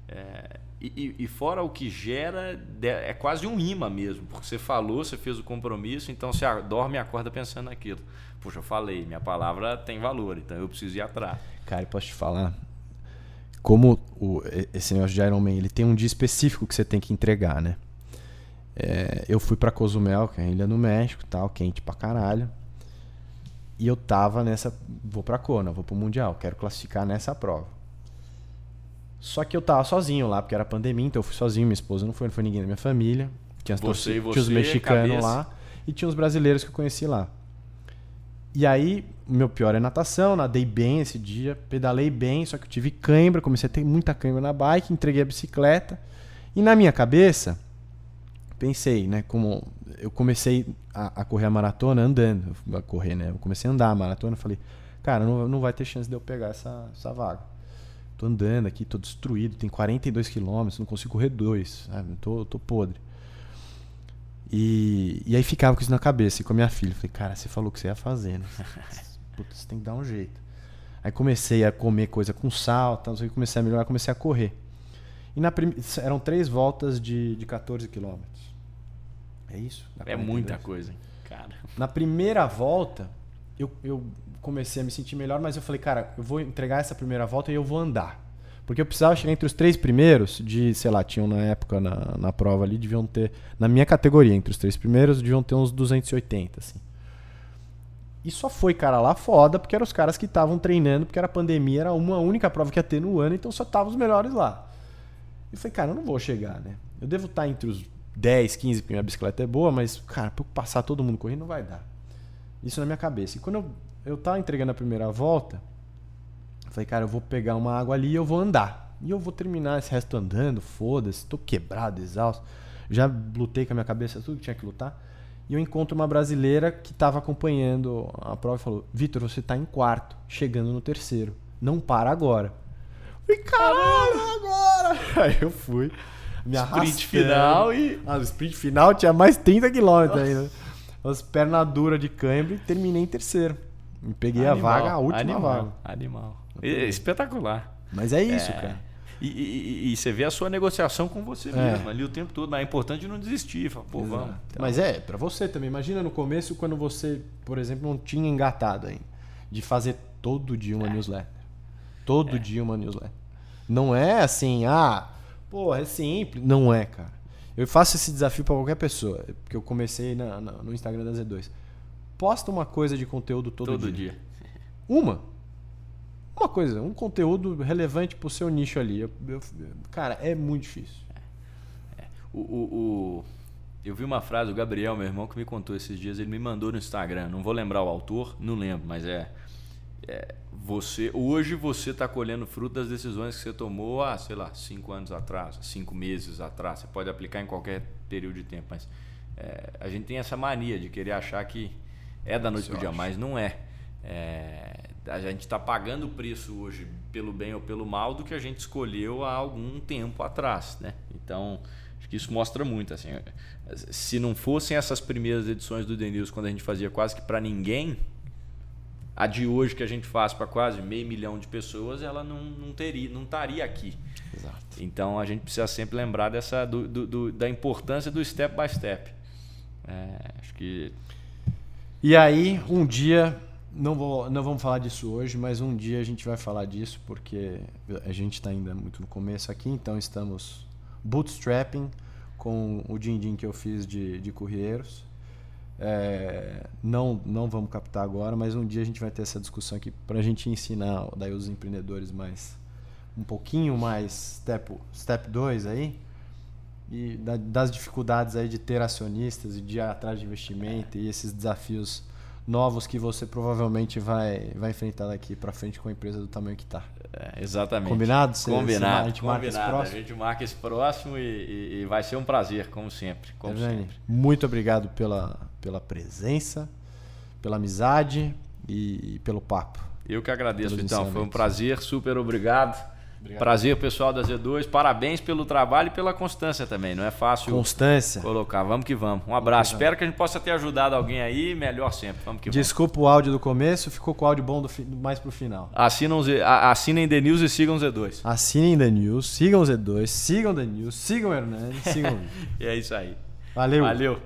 é, e, e, fora o que gera, é quase um imã mesmo, porque você falou, você fez o compromisso, então você dorme e acorda pensando naquilo. Poxa, eu falei, minha palavra tem valor, então eu preciso ir atrás. Cara, posso te falar, como o, esse negócio de Iron Man, ele tem um dia específico que você tem que entregar, né? É, eu fui para Cozumel, que é a ilha no México, tal, quente pra caralho. E eu tava nessa, vou pra Kona, vou pro Mundial, quero classificar nessa prova. Só que eu tava sozinho lá, porque era pandemia, então eu fui sozinho, minha esposa não foi, não foi ninguém da minha família. Tinha, você, você, tinha os mexicanos cabeça. lá e tinha os brasileiros que eu conheci lá. E aí, meu pior é natação, nadei bem esse dia, pedalei bem, só que eu tive cãibra, comecei a ter muita cãibra na bike, entreguei a bicicleta. E na minha cabeça, pensei, né, como eu comecei a, a correr a maratona andando, a correr, né, eu comecei a andar a maratona, falei, cara, não, não vai ter chance de eu pegar essa, essa vaga. Tô andando aqui, tô destruído, tem 42 quilômetros, não consigo correr dois, sabe? Tô, tô podre. E, e aí ficava com isso na cabeça, e com a minha filha. Falei, cara, você falou que você ia fazer, né? Putz, você tem que dar um jeito. Aí comecei a comer coisa com sal, tal, comecei a melhorar, comecei a correr. E na prim... eram três voltas de, de 14 quilômetros. É isso? É muita coisa, cara. Na primeira volta, eu, eu comecei a me sentir melhor, mas eu falei, cara, eu vou entregar essa primeira volta e eu vou andar. Porque eu precisava chegar entre os três primeiros, de, sei lá, tinham na época na, na prova ali, deviam ter, na minha categoria, entre os três primeiros, deviam ter uns 280, assim. E só foi cara lá foda, porque eram os caras que estavam treinando, porque era pandemia, era uma única prova que ia ter no ano, então só estavam os melhores lá. E falei, cara, eu não vou chegar, né? Eu devo estar entre os 10, 15, porque minha bicicleta é boa, mas, cara, pra eu passar todo mundo correndo não vai dar. Isso na minha cabeça. E quando eu eu tava entregando a primeira volta, falei, cara, eu vou pegar uma água ali e eu vou andar. E eu vou terminar esse resto andando, foda-se, tô quebrado, exausto. Já lutei com a minha cabeça tudo que tinha que lutar. E eu encontro uma brasileira que estava acompanhando a prova e falou: Vitor, você está em quarto, chegando no terceiro. Não para agora. Falei, caralho, agora! Aí eu fui. Me sprint final e. Ah, o sprint final tinha mais 30 quilômetros ainda. As pernas duras de câimbra e terminei em terceiro. E peguei animal, a vaga, a última animal, vaga. Animal. Espetacular. Mas é isso, É. cara. E, e- e você vê a sua negociação com você É. mesmo ali o tempo todo. Mas é importante não desistir. Fala, pô, Exato. vamos. Então, Mas é, pra você também. Imagina no começo, quando você, por exemplo, não tinha engatado ainda. De fazer todo dia uma newsletter. Todo dia uma newsletter. Não é assim, ah, pô, é simples. Não é, cara. Eu faço esse desafio pra qualquer pessoa. Porque eu comecei na- na- no Instagram da Z2. Posta uma coisa de conteúdo todo, todo dia. dia. Uma. Uma coisa, um conteúdo relevante pro seu nicho ali. Eu- eu- cara, é muito difícil. O, o- o- eu vi uma frase, o Gabriel, meu irmão, que me contou esses dias, ele me mandou no Instagram. Não vou lembrar o autor, não lembro, mas é. é, você Hoje você está colhendo fruto das decisões que você tomou há, sei lá, cinco anos atrás, cinco meses atrás. Você pode aplicar em qualquer período de tempo, mas é, a gente tem essa mania de querer achar que é da noite pro eu dia, mas não é. É, a gente está pagando o preço hoje pelo bem ou pelo mal do que a gente escolheu há algum tempo atrás, né? Então acho que isso mostra muito assim. Se não fossem essas primeiras edições do The News quando a gente fazia quase que para ninguém, a de hoje que a gente faz para quase meio milhão de pessoas, ela não, não teria, não estaria aqui. Exato. Então a gente precisa sempre lembrar dessa do, do- do- da importância do step by step. É, acho que E aí, um dia, não, vou, não vamos falar disso hoje, mas um dia a gente vai falar disso, porque a gente está ainda muito no começo aqui, então estamos bootstrapping com o din-din que eu fiz de, de courieiros. É, não, não vamos captar agora, mas um dia a gente vai ter essa discussão aqui para a gente ensinar daí os empreendedores mais um pouquinho mais step step 2 aí e da- das dificuldades aí de ter acionistas e de ir atrás de investimento e esses desafios novos que você provavelmente vai, vai enfrentar daqui para frente com a empresa do tamanho que está. é, exatamente. Combinado? Cê- Combinado. cê- a gente marca esse combinado. próximo? A gente marca esse próximo e, e- e vai ser um prazer, como sempre. Como Evane, sempre. muito obrigado pela, pela presença, pela amizade e, e pelo papo. Eu que agradeço, então. Foi um prazer, super obrigado. Prazer, pessoal da Z2. Parabéns pelo trabalho e pela constância também. Não é fácil Constância. colocar. Vamos que vamos. Um abraço. Espero que a gente possa ter ajudado alguém aí. Melhor sempre. Vamos que vamos. Desculpa o áudio do começo, ficou com o áudio bom do fi- mais pro final. Assinam, Z- a- assinem The News e sigam Z2. Assinem The News, sigam o Z2, sigam The News, sigam o Hernandes, sigam. E é isso aí. Valeu. Valeu.